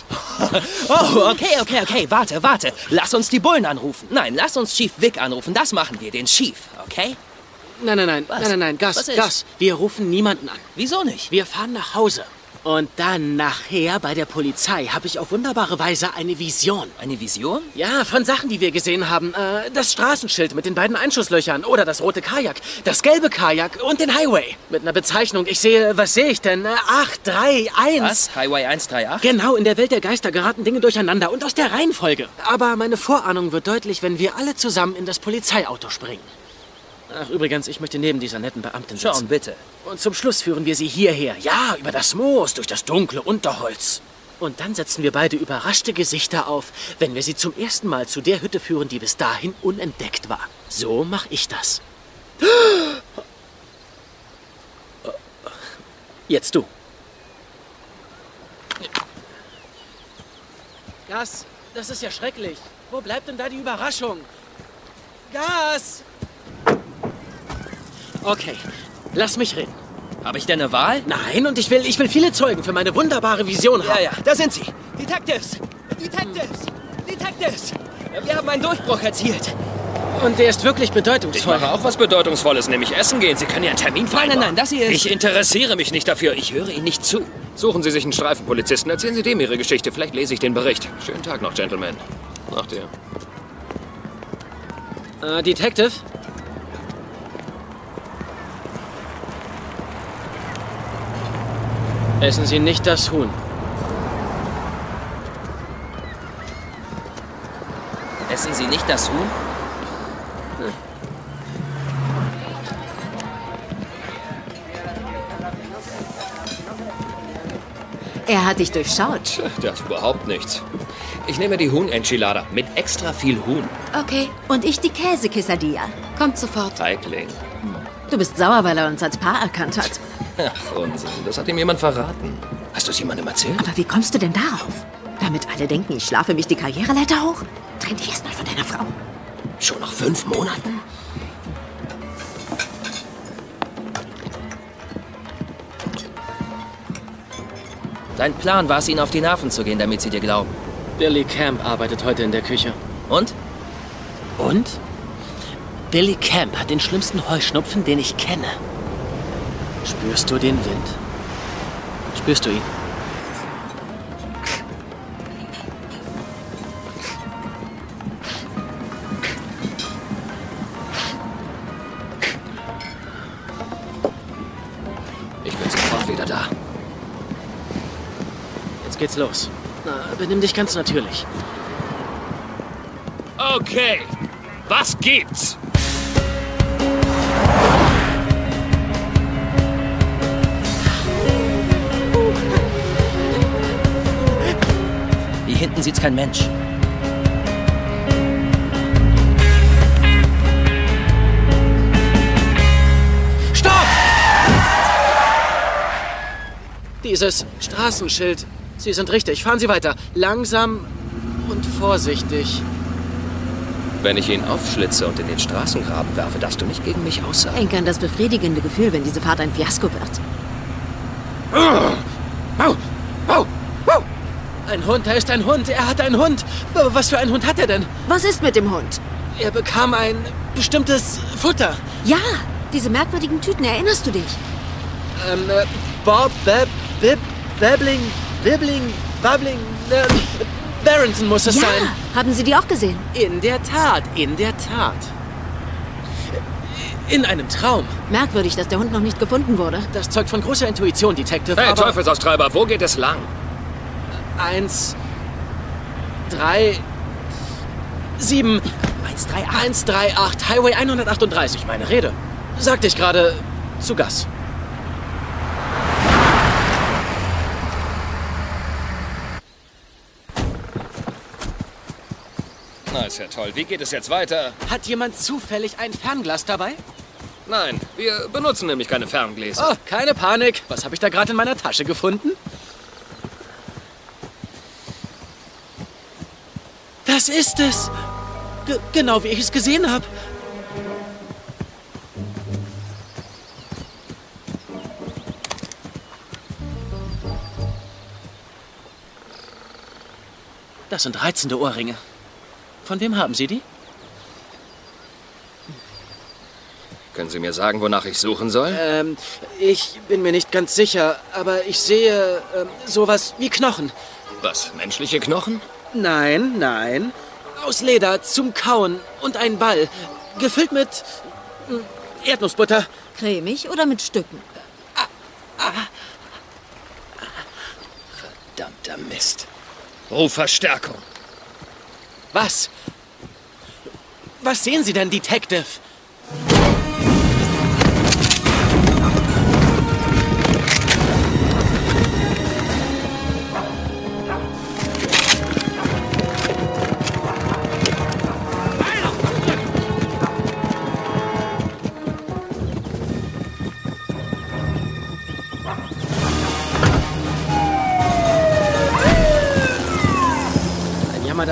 Oh, okay, okay, okay, warte, warte. Lass uns die Bullen anrufen. Nein, lass uns Chief Vic anrufen. Das machen wir, den Chief, okay? Nein, nein, nein, Was? nein, nein, nein, Gas? Gas. Wir rufen niemanden an. Wieso nicht? Wir fahren nach Hause. Und dann nachher bei der Polizei habe ich auf wunderbare Weise eine Vision. Eine Vision? Ja, von Sachen, die wir gesehen haben. Äh, das Straßenschild mit den beiden Einschusslöchern oder das rote Kajak, das gelbe Kajak und den Highway. Mit einer Bezeichnung. Ich sehe, was sehe ich denn? Äh, 831. Was? Highway 138? Genau, in der Welt der Geister geraten Dinge durcheinander und aus der Reihenfolge. Aber meine Vorahnung wird deutlich, wenn wir alle zusammen in das Polizeiauto springen. Ach, übrigens, ich möchte neben dieser netten Beamtin sitzen. Schon, bitte. Und zum Schluss führen wir sie hierher. Ja, über das Moos, durch das dunkle Unterholz. Und dann setzen wir beide überraschte Gesichter auf, wenn wir sie zum ersten Mal zu der Hütte führen, die bis dahin unentdeckt war. So mache ich das. *gasps* Jetzt du. Gas, das ist ja schrecklich. Wo bleibt denn da die Überraschung? Gas! Okay, lass mich reden. Habe ich denn eine Wahl? Nein, und ich will, ich will viele Zeugen für meine wunderbare Vision haben. Ja, ja, da sind sie. Detectives! Detectives! Detectives! Wir haben einen Durchbruch erzielt. Und der ist wirklich Ich bedeutungsvoll. mache auch was Bedeutungsvolles, nämlich essen gehen. Sie können ja einen Termin Nein, vereinbaren. nein, nein, das hier ist... Ich interessiere mich nicht dafür. Ich höre Ihnen nicht zu. Suchen Sie sich einen Streifenpolizisten. Erzählen Sie dem Ihre Geschichte. Vielleicht lese ich den Bericht. Schönen Tag noch, Gentlemen. Nach dir. Äh, Detective? Essen Sie nicht das Huhn. Essen Sie nicht das Huhn? Er hat dich durchschaut. Das ist überhaupt nichts. Ich nehme die Huhn-Enchilada mit extra viel Huhn. Okay. Und ich die Käse-Quesadilla. Kommt sofort. Feigling. Du bist sauer, weil er uns als Paar erkannt hat. Ach, Unsinn. Das hat ihm jemand verraten. Hast du es jemandem erzählt? Aber wie kommst du denn darauf? Damit alle denken, ich schlafe mich die Karriereleiter hoch? Trenn dich erstmal von deiner Frau. Schon nach fünf Monaten? Dein Plan war es, ihnen auf die Nerven zu gehen, damit sie dir glauben. Billy Camp arbeitet heute in der Küche. Und? Und? Billy Camp hat den schlimmsten Heuschnupfen, den ich kenne. Spürst du den Wind? Spürst du ihn? Ich bin sofort wieder da. Jetzt geht's los. Na, benimm dich ganz natürlich. Okay. Was gibt's? Sieht's kein Mensch. Stopp! Dieses Straßenschild. Sie sind richtig. Fahren Sie weiter. Langsam und vorsichtig. Wenn ich ihn aufschlitze und in den Straßengraben werfe, darfst du nicht gegen mich aussagen. Denk an das befriedigende Gefühl, wenn diese Fahrt ein Fiasko wird. Au! Au! Au! Ein Hund, da ist ein Hund. Er hat einen Hund. Was für einen Hund hat er denn? Was ist mit dem Hund? Er bekam ein bestimmtes Futter. Ja, diese merkwürdigen Tüten, erinnerst du dich? Ähm, äh, Bob, Beb, Bib, Babbling, Bibbling, Babbling, äh, Barrington muss es ja, sein. haben Sie die auch gesehen? In der Tat, in der Tat. In einem Traum. Merkwürdig, dass der Hund noch nicht gefunden wurde. Das zeugt von großer Intuition, Detective. Hey, aber Teufelsaustreiber, wo geht es lang? Eins, drei, sieben. Mein 138. 138, Highway 138, meine Rede. Sagte ich gerade zu Gas. Na, ist ja toll. Wie geht es jetzt weiter? Hat jemand zufällig ein Fernglas dabei? Nein, wir benutzen nämlich keine Ferngläser. Oh, keine Panik. Was habe ich da gerade in meiner Tasche gefunden? Das ist es. G genau wie ich es gesehen habe. Das sind reizende Ohrringe. Von wem haben Sie die? Können Sie mir sagen, wonach ich suchen soll? Ähm, ich bin mir nicht ganz sicher, aber ich sehe ähm, sowas wie Knochen. Was, menschliche Knochen? Nein, nein. Aus Leder zum Kauen und ein Ball. Gefüllt mit hm, Erdnussbutter. Cremig oder mit Stücken? Verdammter Mist. Ruf Verstärkung. Was? Was sehen Sie denn, Detective?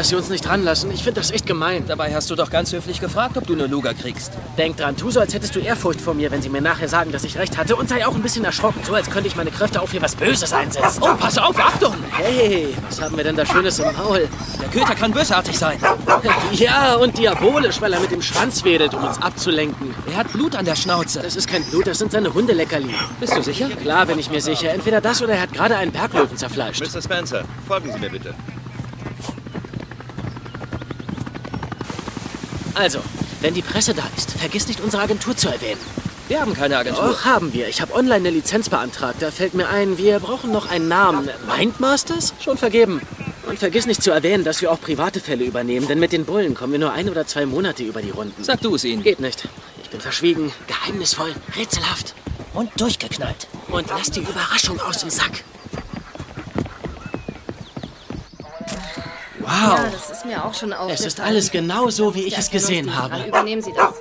Dass Sie uns nicht ranlassen. Ich finde das echt gemein. Dabei hast du doch ganz höflich gefragt, ob du eine Luga kriegst. Denk dran, tu so, als hättest du Ehrfurcht vor mir, wenn Sie mir nachher sagen, dass ich recht hatte. Und sei auch ein bisschen erschrocken, so als könnte ich meine Kräfte auf hier was Böses einsetzen. Oh, pass auf, Achtung! Hey, was haben wir denn da Schönes im Maul? Der Köter kann bösartig sein. *laughs* Ja, und diabolisch, weil er mit dem Schwanz wedelt, um uns abzulenken. Er hat Blut an der Schnauze. Das ist kein Blut, das sind seine Hundeleckerli. Bist du sicher? Klar, bin ich mir sicher. Entweder das oder er hat gerade einen Berglöwen zerfleischt. Mr. Spencer, folgen Sie mir bitte. Also, wenn die Presse da ist, vergiss nicht, unsere Agentur zu erwähnen. Wir haben keine Agentur. Doch, haben wir. Ich habe online eine Lizenz beantragt. Da fällt mir ein, wir brauchen noch einen Namen. Mindmasters? Schon vergeben. Und vergiss nicht zu erwähnen, dass wir auch private Fälle übernehmen, denn mit den Bullen kommen wir nur ein oder zwei Monate über die Runden. Sag du es ihnen. Geht nicht. Ich bin verschwiegen, geheimnisvoll, rätselhaft. Und durchgeknallt. Und lass die Überraschung aus dem Sack. Wow. Ja, das ist mir auch schon aufgefallen. Es ist alles genau so, wie ich es gesehen habe. Übernehmen Sie das.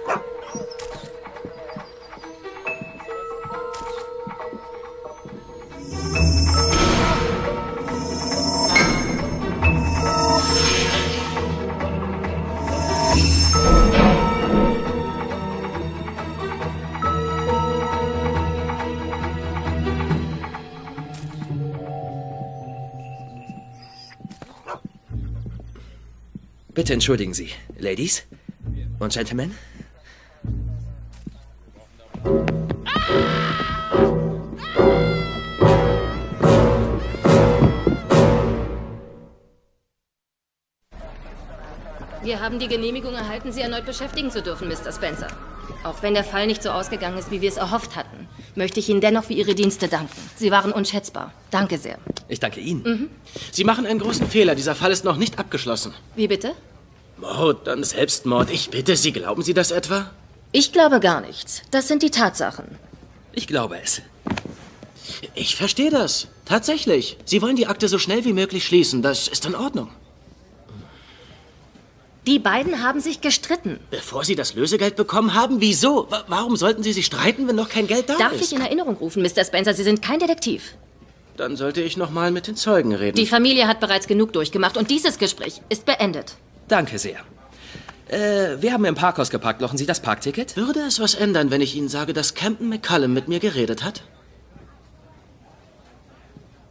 Bitte entschuldigen Sie, Ladies und Gentlemen. Wir haben die Genehmigung erhalten, Sie erneut beschäftigen zu dürfen, Mr. Spencer. Auch wenn der Fall nicht so ausgegangen ist, wie wir es erhofft hatten, möchte ich Ihnen dennoch für Ihre Dienste danken. Sie waren unschätzbar. Danke sehr. Ich danke Ihnen. Mhm. Sie machen einen großen Fehler. Dieser Fall ist noch nicht abgeschlossen. Wie bitte? Mord, dann Selbstmord. Ich bitte Sie, glauben Sie das etwa? Ich glaube gar nichts. Das sind die Tatsachen. Ich glaube es. Ich verstehe das. Tatsächlich. Sie wollen die Akte so schnell wie möglich schließen. Das ist in Ordnung. Die beiden haben sich gestritten. Bevor Sie das Lösegeld bekommen haben? Wieso? Wa- warum sollten Sie sich streiten, wenn noch kein Geld da Darf ist? ich in Erinnerung rufen, Mr. Spencer, Sie sind kein Detektiv. Dann sollte ich noch mal mit den Zeugen reden. Die Familie hat bereits genug durchgemacht und dieses Gespräch ist beendet. Danke sehr. Äh, wir haben im Parkhaus geparkt. Lochen Sie das Parkticket? Würde es was ändern, wenn ich Ihnen sage, dass Campton McCullum mit mir geredet hat?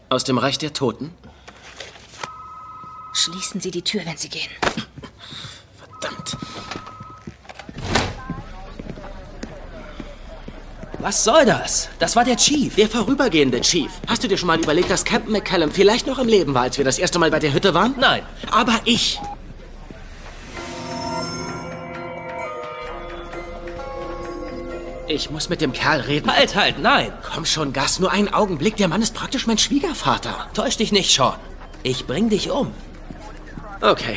Aus dem Reich der Toten? Schließen Sie die Tür, wenn Sie gehen. Verdammt. Was soll das? Das war der Chief. Der vorübergehende Chief. Hast du dir schon mal überlegt, dass Campton McCallum vielleicht noch am Leben war, als wir das erste Mal bei der Hütte waren? Nein. Aber ich. Ich muss mit dem Kerl reden. Halt, halt, nein. Komm schon, Gas, nur einen Augenblick. Der Mann ist praktisch mein Schwiegervater. Täusch dich nicht, Sean. Ich bring dich um. Okay.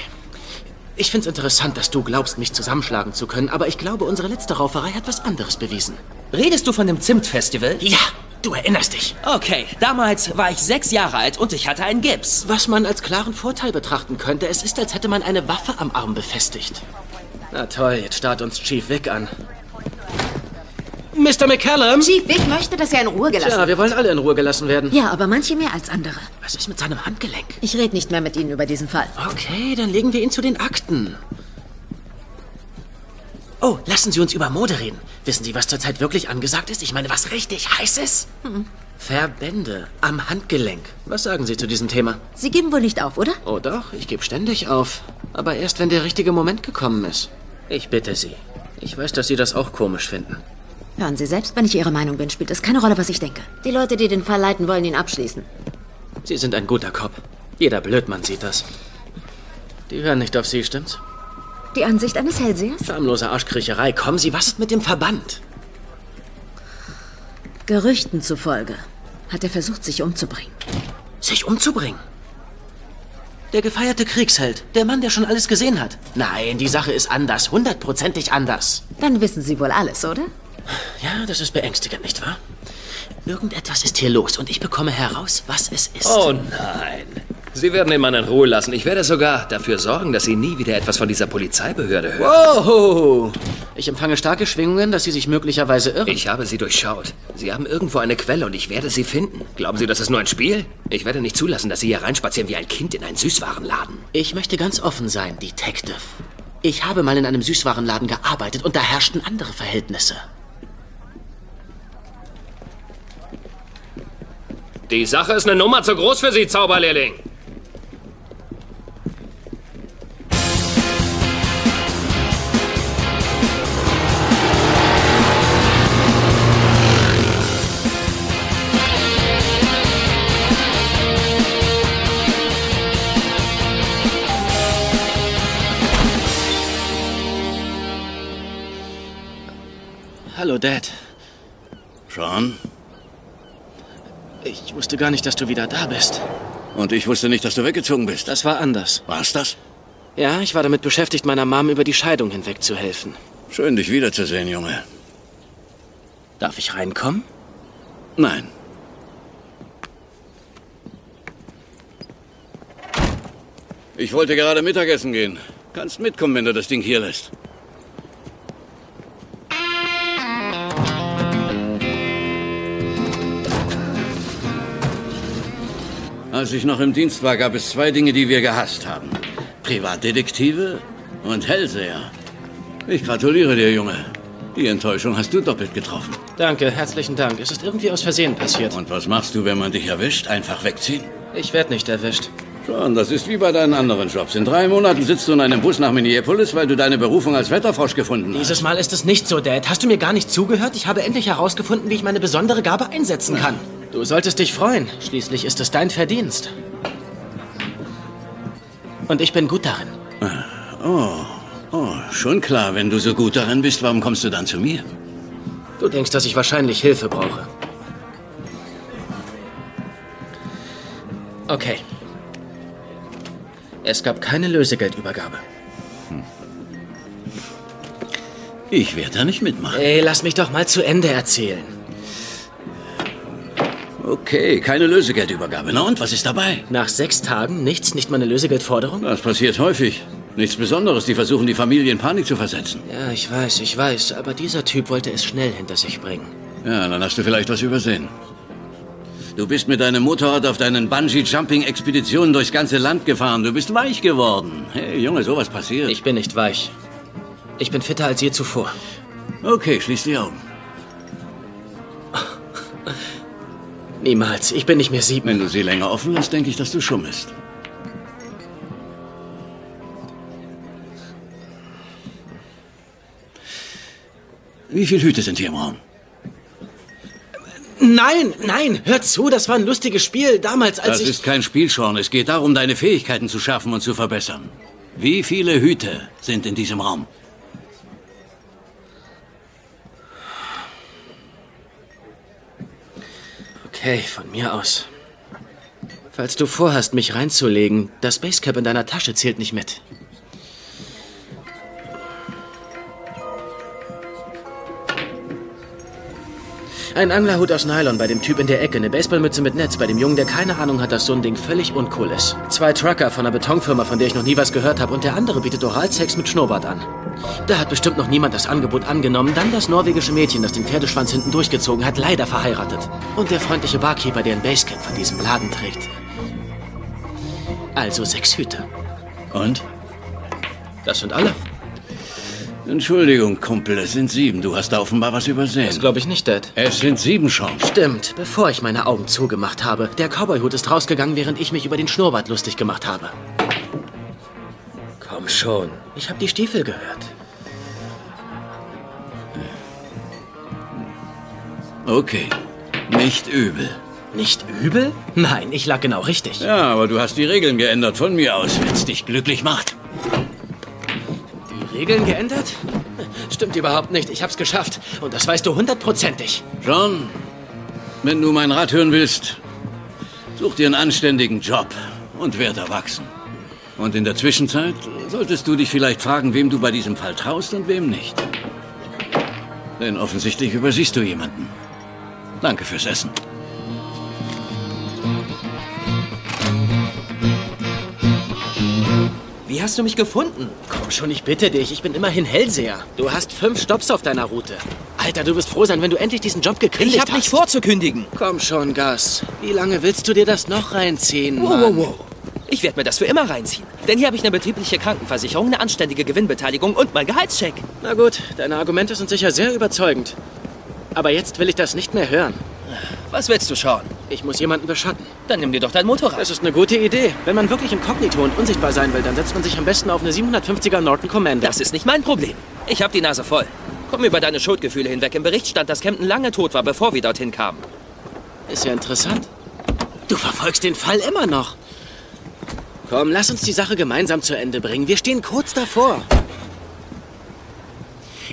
Ich find's interessant, dass du glaubst, mich zusammenschlagen zu können, aber ich glaube, unsere letzte Rauferei hat was anderes bewiesen. Redest du von dem Zimtfestival? Ja, du erinnerst dich. Okay, damals war ich sechs Jahre alt und ich hatte einen Gips. Was man als klaren Vorteil betrachten könnte, es ist, als hätte man eine Waffe am Arm befestigt. Na toll, jetzt starrt uns Chief Vic an. Mr. McCallum? Chief Vic möchte, dass er in Ruhe gelassen Ja, wir wollen alle in Ruhe gelassen werden. Ja, aber manche mehr als andere. Was ist mit seinem Handgelenk? Ich rede nicht mehr mit Ihnen über diesen Fall. Okay, dann legen wir ihn zu den Akten. Oh, lassen Sie uns über Mode reden. Wissen Sie, was zurzeit wirklich angesagt ist? Ich meine, was richtig heiß ist? Hm. Verbände am Handgelenk. Was sagen Sie zu diesem Thema? Sie geben wohl nicht auf, oder? Oh doch, ich gebe ständig auf. Aber erst, wenn der richtige Moment gekommen ist. Ich bitte Sie. Ich weiß, dass Sie das auch komisch finden. Hören Sie, selbst wenn ich Ihrer Meinung bin, spielt es keine Rolle, was ich denke. Die Leute, die den Fall leiten, wollen ihn abschließen. Sie sind ein guter Cop. Jeder Blödmann sieht das. Die hören nicht auf Sie, stimmt's? Die Ansicht eines Hellsehers? Schamlose Arschkriecherei. Kommen Sie, was ist mit dem Verband? Gerüchten zufolge hat er versucht, sich umzubringen. Sich umzubringen? Der gefeierte Kriegsheld. Der Mann, der schon alles gesehen hat. Nein, die Sache ist anders. Hundertprozentig anders. Dann wissen Sie wohl alles, oder? Ja, das ist beängstigend, nicht wahr? Irgendetwas ist hier los und ich bekomme heraus, was es ist. Oh nein. Sie werden den Mann in Ruhe lassen. Ich werde sogar dafür sorgen, dass Sie nie wieder etwas von dieser Polizeibehörde hören. Wow! Ich empfange starke Schwingungen, dass Sie sich möglicherweise irren. Ich habe Sie durchschaut. Sie haben irgendwo eine Quelle und ich werde Sie finden. Glauben Sie, das ist nur ein Spiel? Ich werde nicht zulassen, dass Sie hier reinspazieren wie ein Kind in einen Süßwarenladen. Ich möchte ganz offen sein, Detective. Ich habe mal in einem Süßwarenladen gearbeitet und da herrschten andere Verhältnisse. Die Sache ist eine Nummer zu groß für Sie, Zauberlehrling. Hallo, Dad. Sean? Ich wusste gar nicht, dass du wieder da bist. Und ich wusste nicht, dass du weggezogen bist. Das war anders. War's das? Ja, ich war damit beschäftigt, meiner Mom über die Scheidung hinweg zu helfen. Schön, dich wiederzusehen, Junge. Darf ich reinkommen? Nein. Ich wollte gerade Mittagessen gehen. Kannst mitkommen, wenn du das Ding hier lässt. Als ich noch im Dienst war, gab es zwei Dinge, die wir gehasst haben. Privatdetektive und Hellseher. Ich gratuliere dir, Junge. Die Enttäuschung hast du doppelt getroffen. Danke, herzlichen Dank. Es ist irgendwie aus Versehen passiert. Und was machst du, wenn man dich erwischt? Einfach wegziehen? Ich werde nicht erwischt. Schon, das ist wie bei deinen anderen Jobs. In drei Monaten sitzt du in einem Bus nach Minneapolis, weil du deine Berufung als Wetterfrosch gefunden hast. Dieses Mal ist es nicht so, Dad. Hast du mir gar nicht zugehört? Ich habe endlich herausgefunden, wie ich meine besondere Gabe einsetzen kann. Du solltest dich freuen. Schließlich ist es dein Verdienst. Und ich bin gut darin. Oh, oh, schon klar. Wenn du so gut darin bist, warum kommst du dann zu mir? Du denkst, dass ich wahrscheinlich Hilfe brauche. Okay. Es gab keine Lösegeldübergabe. Ich werde da nicht mitmachen. Ey, lass mich doch mal zu Ende erzählen. Okay, keine Lösegeldübergabe. Na und, was ist dabei? Nach sechs Tagen nichts, nicht mal eine Lösegeldforderung? Das passiert häufig. Nichts Besonderes. Die versuchen, die Familie in Panik zu versetzen. Ja, ich weiß, ich weiß. Aber dieser Typ wollte es schnell hinter sich bringen. Ja, dann hast du vielleicht was übersehen. Du bist mit deinem Motorrad auf deinen Bungee-Jumping-Expeditionen durchs ganze Land gefahren. Du bist weich geworden. Hey, Junge, sowas passiert. Ich bin nicht weich. Ich bin fitter als je zuvor. Okay, schließ die Augen. *laughs* Niemals. Ich bin nicht mehr sieben. Wenn du sie länger offen lässt, denke ich, dass du schummelst. Wie viele Hüte sind hier im Raum? Nein, nein, hör zu, das war ein lustiges Spiel damals, als das ich... ist kein Spiel, Sean. Es geht darum, deine Fähigkeiten zu schärfen und zu verbessern. Wie viele Hüte sind in diesem Raum? Okay, von mir aus. Falls du vorhast, mich reinzulegen, das Basecap in deiner Tasche zählt nicht mit. Ein Anglerhut aus Nylon bei dem Typ in der Ecke, eine Baseballmütze mit Netz bei dem Jungen, der keine Ahnung hat, dass so ein Ding völlig uncool ist. Zwei Trucker von einer Betonfirma, von der ich noch nie was gehört habe, und der andere bietet Oralsex mit Schnurrbart an. Da hat bestimmt noch niemand das Angebot angenommen. Dann das norwegische Mädchen, das den Pferdeschwanz hinten durchgezogen hat, leider verheiratet. Und der freundliche Barkeeper, der ein Basecap von diesem Laden trägt. Also sechs Hüte. Und? Das sind alle. Entschuldigung, Kumpel, es sind sieben. Du hast da offenbar was übersehen. Das glaube ich nicht, Dad. Es sind sieben schon. Stimmt, bevor ich meine Augen zugemacht habe. Der Cowboyhut ist rausgegangen, während ich mich über den Schnurrbart lustig gemacht habe. Komm schon, ich habe die Stiefel gehört. Okay, nicht übel. Nicht übel? Nein, ich lag genau richtig. Ja, aber du hast die Regeln geändert von mir aus, wenn es dich glücklich macht. Regeln geändert? Stimmt überhaupt nicht. Ich hab's geschafft. Und das weißt du hundertprozentig. John, wenn du mein Rat hören willst, such dir einen anständigen Job und werd erwachsen. Und in der Zwischenzeit solltest du dich vielleicht fragen, wem du bei diesem Fall traust und wem nicht. Denn offensichtlich übersiehst du jemanden. Danke fürs Essen. Hast du mich gefunden? Komm schon, ich bitte dich. Ich bin immerhin Hellseher. Du hast fünf Stops auf deiner Route. Alter, du wirst froh sein, wenn du endlich diesen Job gekündigt Ich hast. hab nicht vor zu kündigen. Komm schon, Gus. Wie lange willst du dir das noch reinziehen, Wow, Mann? wow, wow. Ich werde mir das für immer reinziehen. Denn hier habe ich eine betriebliche Krankenversicherung, eine anständige Gewinnbeteiligung und mein Gehaltscheck. Na gut, deine Argumente sind sicher sehr überzeugend. Aber jetzt will ich das nicht mehr hören. Was willst du schauen? Ich muss jemanden beschatten. Dann nimm dir doch dein Motorrad. Das ist eine gute Idee. Wenn man wirklich inkognito und unsichtbar sein will, dann setzt man sich am besten auf eine 750er Norton Commander. Das ist nicht mein Problem. Ich habe die Nase voll. Komm über deine Schuldgefühle hinweg. Im Bericht stand, dass Camden lange tot war, bevor wir dorthin kamen. Ist ja interessant. Du verfolgst den Fall immer noch. Komm, lass uns die Sache gemeinsam zu Ende bringen. Wir stehen kurz davor.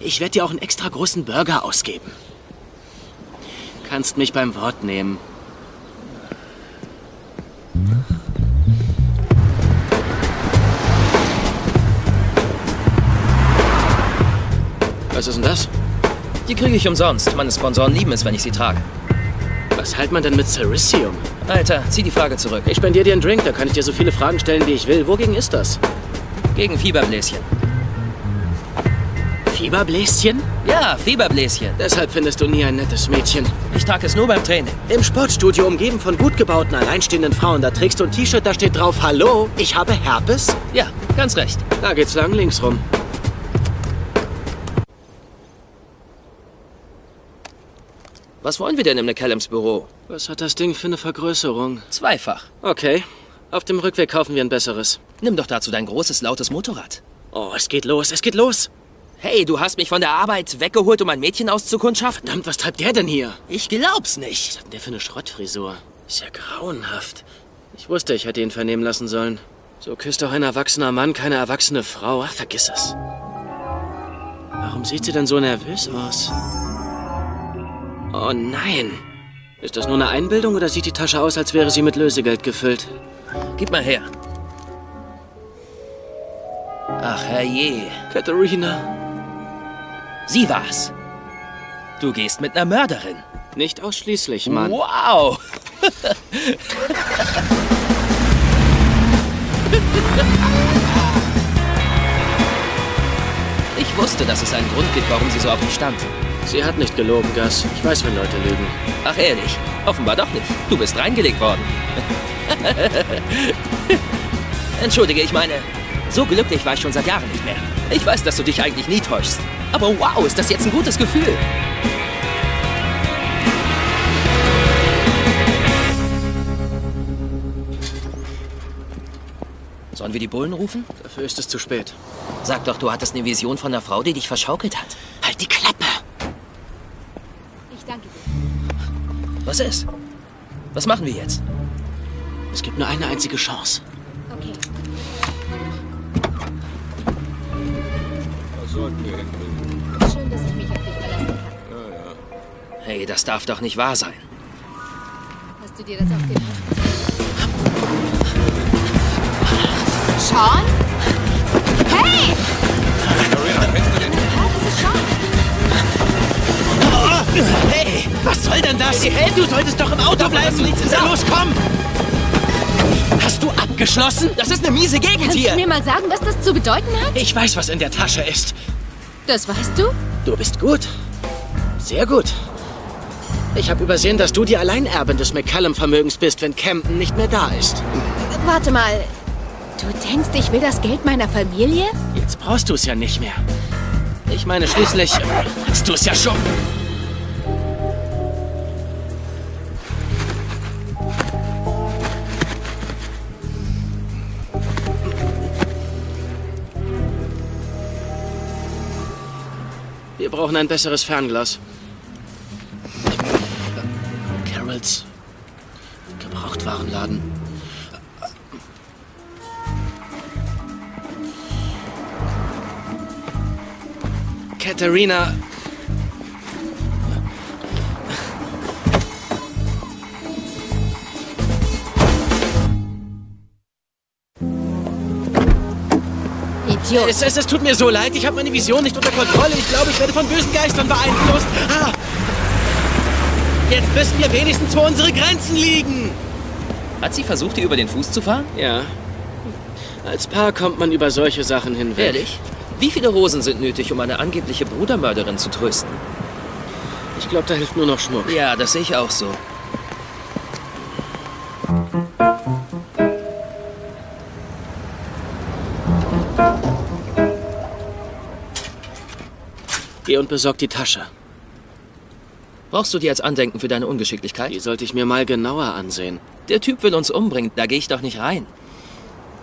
Ich werde dir auch einen extra großen Burger ausgeben. Kannst mich beim Wort nehmen. Was ist denn das? Die kriege ich umsonst. Meine Sponsoren lieben es, wenn ich sie trage. Was hält man denn mit Cerisium? Alter, zieh die Frage zurück. Ich spendiere dir einen Drink, da kann ich dir so viele Fragen stellen, wie ich will. Wogegen ist das? Gegen Fieberbläschen. Fieberbläschen? Ja, Fieberbläschen. Deshalb findest du nie ein nettes Mädchen. Ich trage es nur beim Training. Im Sportstudio umgeben von gut gebauten, alleinstehenden Frauen. Da trägst du ein T-Shirt, da steht drauf, Hallo, ich habe Herpes. Ja, ganz recht. Da geht's lang links rum. Was wollen wir denn im McCallums Büro? Was hat das Ding für eine Vergrößerung? Zweifach. Okay. Auf dem Rückweg kaufen wir ein besseres. Nimm doch dazu dein großes, lautes Motorrad. Oh, es geht los, es geht los. Hey, du hast mich von der Arbeit weggeholt, um ein Mädchen auszukundschaften? Verdammt, was treibt der denn hier? Ich glaub's nicht. Was hat denn der für eine Schrottfrisur? Ist ja grauenhaft. Ich wusste, ich hätte ihn vernehmen lassen sollen. So küsst auch ein erwachsener Mann keine erwachsene Frau. Ach, vergiss es. Warum sieht sie denn so nervös aus? Oh nein. Ist das nur eine Einbildung oder sieht die Tasche aus, als wäre sie mit Lösegeld gefüllt? Gib mal her. Ach, herrje. Katharina. Sie war's. Du gehst mit einer Mörderin. Nicht ausschließlich, Mann. Wow. *laughs* Ich wusste, dass es einen Grund gibt, warum sie so auf mich stand. Sie hat nicht gelogen, Gus. Ich weiß, wenn Leute lügen. Ach, ehrlich? Offenbar doch nicht. Du bist reingelegt worden. *laughs* Entschuldige, ich meine, so glücklich war ich schon seit Jahren nicht mehr. Ich weiß, dass du dich eigentlich nie täuschst. Aber wow, ist das jetzt ein gutes Gefühl. Sollen wir die Bullen rufen? Dafür ist es zu spät. Sag doch, du hattest eine Vision von einer Frau, die dich verschaukelt hat. Halt die Klappe! Ich danke dir. Was ist? Was machen wir jetzt? Es gibt nur eine einzige Chance. Sollten wir tun? Schön, dass ich mich auf dich verlassen kann. Ja, ja. Hey, das darf doch nicht wahr sein. Hast du dir das aufgepasst? Sean? Hey! Carina, kennst du den? Ja, das ist Sean. Hey, was soll denn das? Hey, du solltest doch im Auto bleiben. Los, komm! Hast du abgeschlossen? Das ist eine miese Gegend Kannst hier. du mir mal sagen, was das zu bedeuten hat? Ich weiß, was in der Tasche ist. Das weißt du? Du bist gut. Sehr gut. Ich habe übersehen, dass du die Alleinerbin des McCallum-Vermögens bist, wenn Camden nicht mehr da ist. Warte mal. Du denkst, ich will das Geld meiner Familie? Jetzt brauchst du es ja nicht mehr. Ich meine, schließlich hast du es ja schon. Brauchen ein besseres Fernglas. Carols Gebrauchtwarenladen. Katharina. Idiot. Es, es, es tut mir so leid, ich habe meine Vision nicht unter Kontrolle. Ich glaube, ich werde von bösen Geistern beeinflusst. Ah. Jetzt müssen wir wenigstens vor unsere Grenzen liegen. Hat sie versucht, dir über den Fuß zu fahren? Ja. Als Paar kommt man über solche Sachen hinweg. Ehrlich? Wie viele Rosen sind nötig, um eine angebliche Brudermörderin zu trösten? Ich glaube, da hilft nur noch Schmuck. Ja, das sehe ich auch so. Geh und besorg die Tasche. Brauchst du die als Andenken für deine Ungeschicklichkeit? Die sollte ich mir mal genauer ansehen. Der Typ will uns umbringen, da gehe ich doch nicht rein.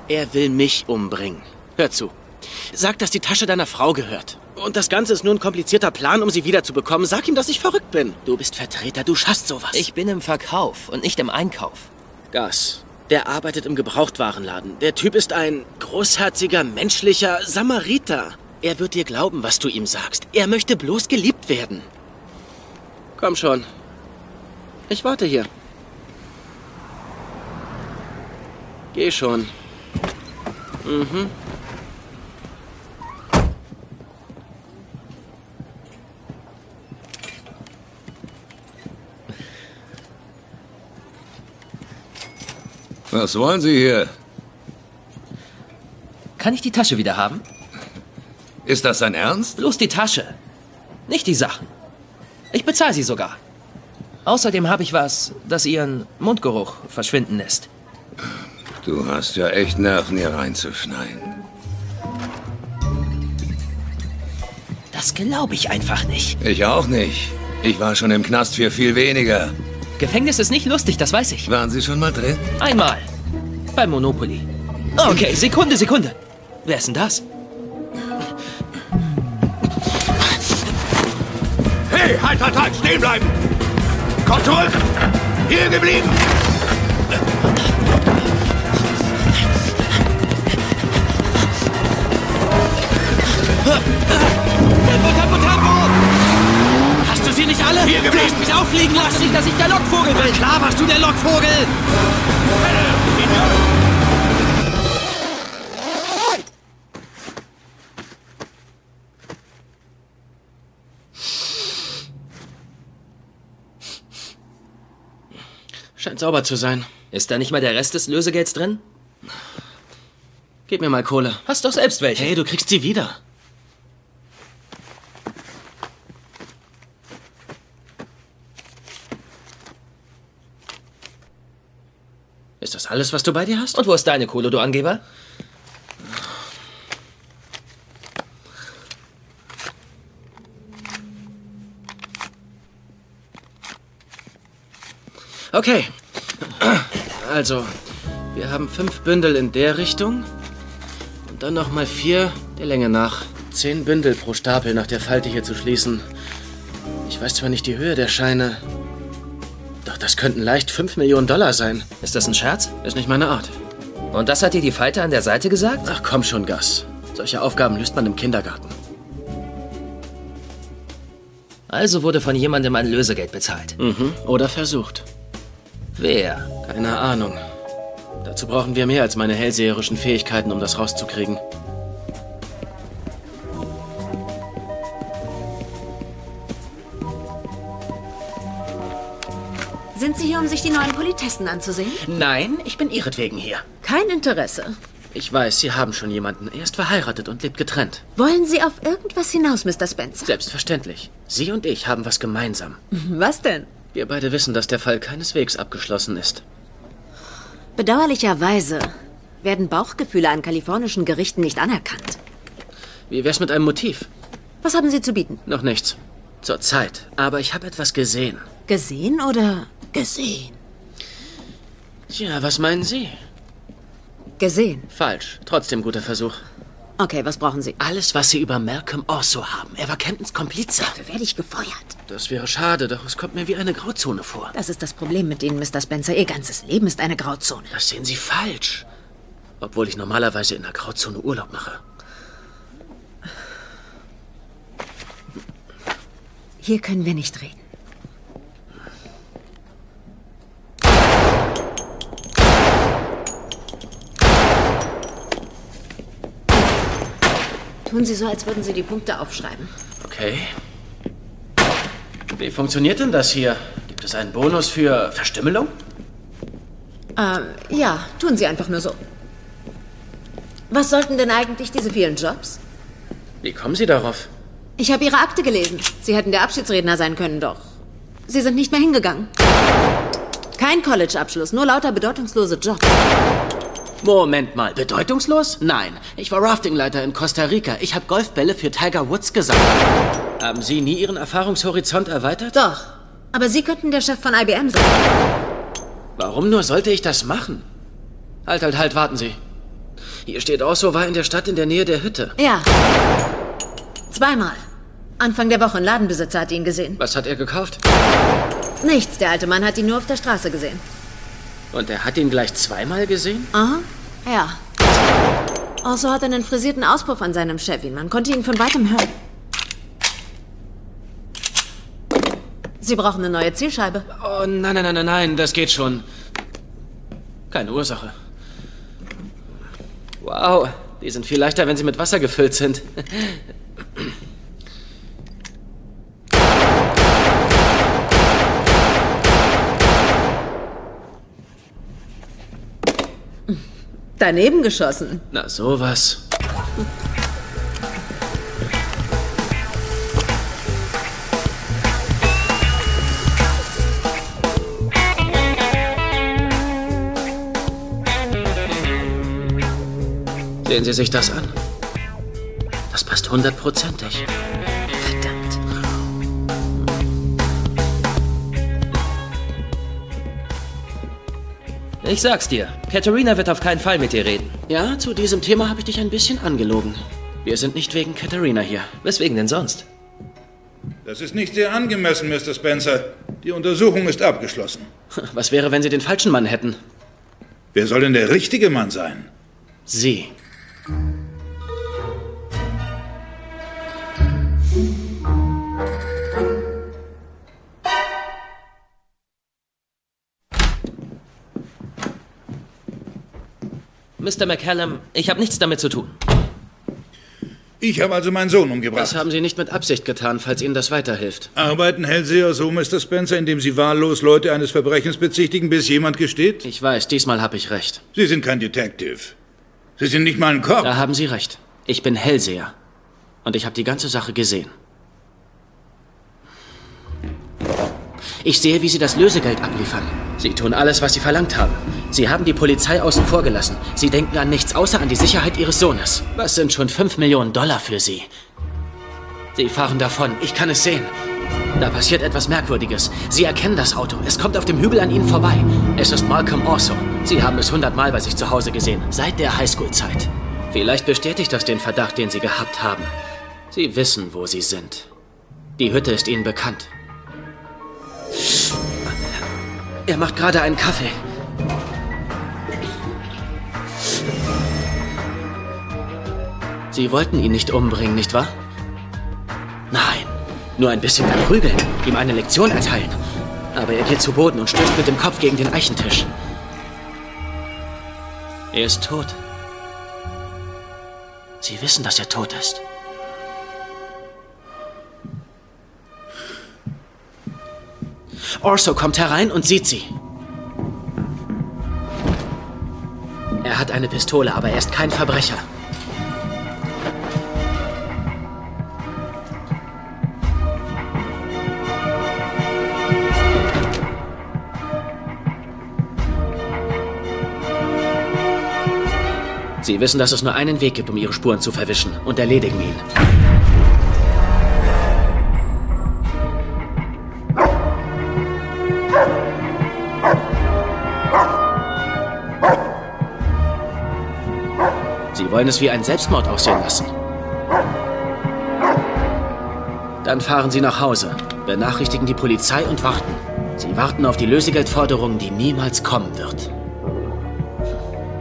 Er will mich umbringen. Hör zu. Sag, dass die Tasche deiner Frau gehört. Und das Ganze ist nur ein komplizierter Plan, um sie wiederzubekommen. Sag ihm, dass ich verrückt bin. Du bist Vertreter, du schaffst sowas. Ich bin im Verkauf und nicht im Einkauf. Gas. Der arbeitet im Gebrauchtwarenladen. Der Typ ist ein großherziger, menschlicher Samariter. Er wird dir glauben, was du ihm sagst. Er möchte bloß geliebt werden. Komm schon. Ich warte hier. Geh schon. Mhm. Was wollen Sie hier? Kann ich die Tasche wieder haben? Ist das dein Ernst? Bloß die Tasche. Nicht die Sachen. Ich bezahle sie sogar. Außerdem habe ich was, das ihren Mundgeruch verschwinden lässt. Du hast ja echt Nerven, hier reinzuschneiden. Das glaube ich einfach nicht. Ich auch nicht. Ich war schon im Knast für viel weniger. Gefängnis ist nicht lustig, das weiß ich. Waren Sie schon mal drin? Einmal. Beim Monopoly. Okay, Sekunde, Sekunde. Wer ist denn das? Hey, halt, halt, halt, stehen bleiben! Komm zurück! Hier geblieben! Tempo, Tempo, Tempo! Hast du sie nicht alle? Hier du geblieben. hast mich auffliegen lassen. Nicht, dass ich der Lockvogel bin. Klar warst du der Lockvogel. Scheint sauber zu sein. Ist da nicht mal der Rest des Lösegelds drin? Gib mir mal Kohle. Hast doch selbst welche. Hey, du kriegst sie wieder. Ist das alles, was du bei dir hast? Und wo ist deine Kohle, du Angeber? Okay. Also, wir haben fünf Bündel in der Richtung und dann noch mal vier der Länge nach. Zehn Bündel pro Stapel nach der Falte hier zu schließen. Ich weiß zwar nicht die Höhe der Scheine, doch das könnten leicht fünf Millionen Dollar sein. Ist das ein Scherz? Ist nicht meine Art. Und das hat dir die Falte an der Seite gesagt? Ach komm schon, Gas. Solche Aufgaben löst man im Kindergarten. Also wurde von jemandem ein Lösegeld bezahlt. Mhm. Oder versucht. Wer? Keine Ahnung. Dazu brauchen wir mehr als meine hellseherischen Fähigkeiten, um das rauszukriegen. Sind Sie hier, um sich die neuen Politessen anzusehen? Nein, ich bin ihretwegen hier. Kein Interesse. Ich weiß, Sie haben schon jemanden. Er ist verheiratet und lebt getrennt. Wollen Sie auf irgendwas hinaus, Mr. Spencer? Selbstverständlich. Sie und ich haben was gemeinsam. Was denn? Wir beide wissen, dass der Fall keineswegs abgeschlossen ist. Bedauerlicherweise werden Bauchgefühle an kalifornischen Gerichten nicht anerkannt. Wie wär's mit einem Motiv? Was haben Sie zu bieten? Noch nichts. Zur Zeit. Aber ich habe etwas gesehen. Gesehen oder gesehen? Tja, was meinen Sie? Gesehen. Falsch. Trotzdem guter Versuch. Okay, was brauchen Sie? Alles, was Sie über Malcolm Orso haben. Er war Kentons Komplize. Dafür werde ich gefeuert. Das wäre schade, doch es kommt mir wie eine Grauzone vor. Das ist das Problem mit Ihnen, Mr. Spencer. Ihr ganzes Leben ist eine Grauzone. Das sehen Sie falsch. Obwohl ich normalerweise in der Grauzone Urlaub mache. Hier können wir nicht reden. Tun Sie so, als würden Sie die Punkte aufschreiben. Okay. Wie funktioniert denn das hier? Gibt es einen Bonus für Verstümmelung? Ähm, ja, tun Sie einfach nur so. Was sollten denn eigentlich diese vielen Jobs? Wie kommen Sie darauf? Ich habe Ihre Akte gelesen. Sie hätten der Abschiedsredner sein können, doch. Sie sind nicht mehr hingegangen. Kein College-Abschluss, nur lauter bedeutungslose Jobs. Moment mal, bedeutungslos? Nein, ich war Raftingleiter in Costa Rica. Ich habe Golfbälle für Tiger Woods gesammelt. Haben Sie nie Ihren Erfahrungshorizont erweitert? Doch, aber Sie könnten der Chef von IBM sein. Warum nur sollte ich das machen? Halt, halt, halt, warten Sie. Hier steht Osso war in der Stadt in der Nähe der Hütte. Ja. Zweimal. Anfang der Woche ein Ladenbesitzer hat ihn gesehen. Was hat er gekauft? Nichts, der alte Mann hat ihn nur auf der Straße gesehen. Und er hat ihn gleich zweimal gesehen? Aha, ja. Osso hat einen frisierten Auspuff an seinem Chevy. Man konnte ihn von weitem hören. Sie brauchen eine neue Zielscheibe. Oh, nein, nein, nein, nein, nein, das geht schon. Keine Ursache. Wow, die sind viel leichter, wenn sie mit Wasser gefüllt sind. Daneben geschossen. Na, sowas. Sehen Sie sich das an. Das passt hundertprozentig. Ich sag's dir, Katharina wird auf keinen Fall mit dir reden. Ja, zu diesem Thema habe ich dich ein bisschen angelogen. Wir sind nicht wegen Katharina hier. Weswegen denn sonst? Das ist nicht sehr angemessen, Mr. Spencer. Die Untersuchung ist abgeschlossen. *laughs* Was wäre, wenn Sie den falschen Mann hätten? Wer soll denn der richtige Mann sein? Sie. Mr. McCallum, ich habe nichts damit zu tun. Ich habe also meinen Sohn umgebracht. Das haben Sie nicht mit Absicht getan, falls Ihnen das weiterhilft. Arbeiten Hellseher so, Mr. Spencer, indem Sie wahllos Leute eines Verbrechens bezichtigen, bis jemand gesteht? Ich weiß, diesmal habe ich recht. Sie sind kein Detective. Sie sind nicht mal ein Cop. Da haben Sie recht. Ich bin Hellseher. Und ich habe die ganze Sache gesehen. Ich sehe, wie Sie das Lösegeld abliefern. Sie tun alles, was Sie verlangt haben. Sie haben die Polizei außen vor gelassen. Sie denken an nichts außer an die Sicherheit Ihres Sohnes. Was sind schon fünf Millionen Dollar für Sie? Sie fahren davon. Ich kann es sehen. Da passiert etwas Merkwürdiges. Sie erkennen das Auto. Es kommt auf dem Hügel an Ihnen vorbei. Es ist Malcolm Orso. Sie haben es hundertmal bei sich zu Hause gesehen. Seit der Highschool-Zeit. Vielleicht bestätigt das den Verdacht, den Sie gehabt haben. Sie wissen, wo Sie sind. Die Hütte ist Ihnen bekannt. Er macht gerade einen Kaffee. Sie wollten ihn nicht umbringen, nicht wahr? Nein, nur ein bisschen verprügeln, ihm eine Lektion erteilen. Aber er geht zu Boden und stößt mit dem Kopf gegen den Eichentisch. Er ist tot. Sie wissen, dass er tot ist. Orso kommt herein und sieht sie. Er hat eine Pistole, aber er ist kein Verbrecher. Sie wissen, dass es nur einen Weg gibt, um ihre Spuren zu verwischen und erledigen ihn. Wollen es wie ein Selbstmord aussehen lassen. Dann fahren Sie nach Hause, benachrichtigen die Polizei und warten. Sie warten auf die Lösegeldforderung, die niemals kommen wird.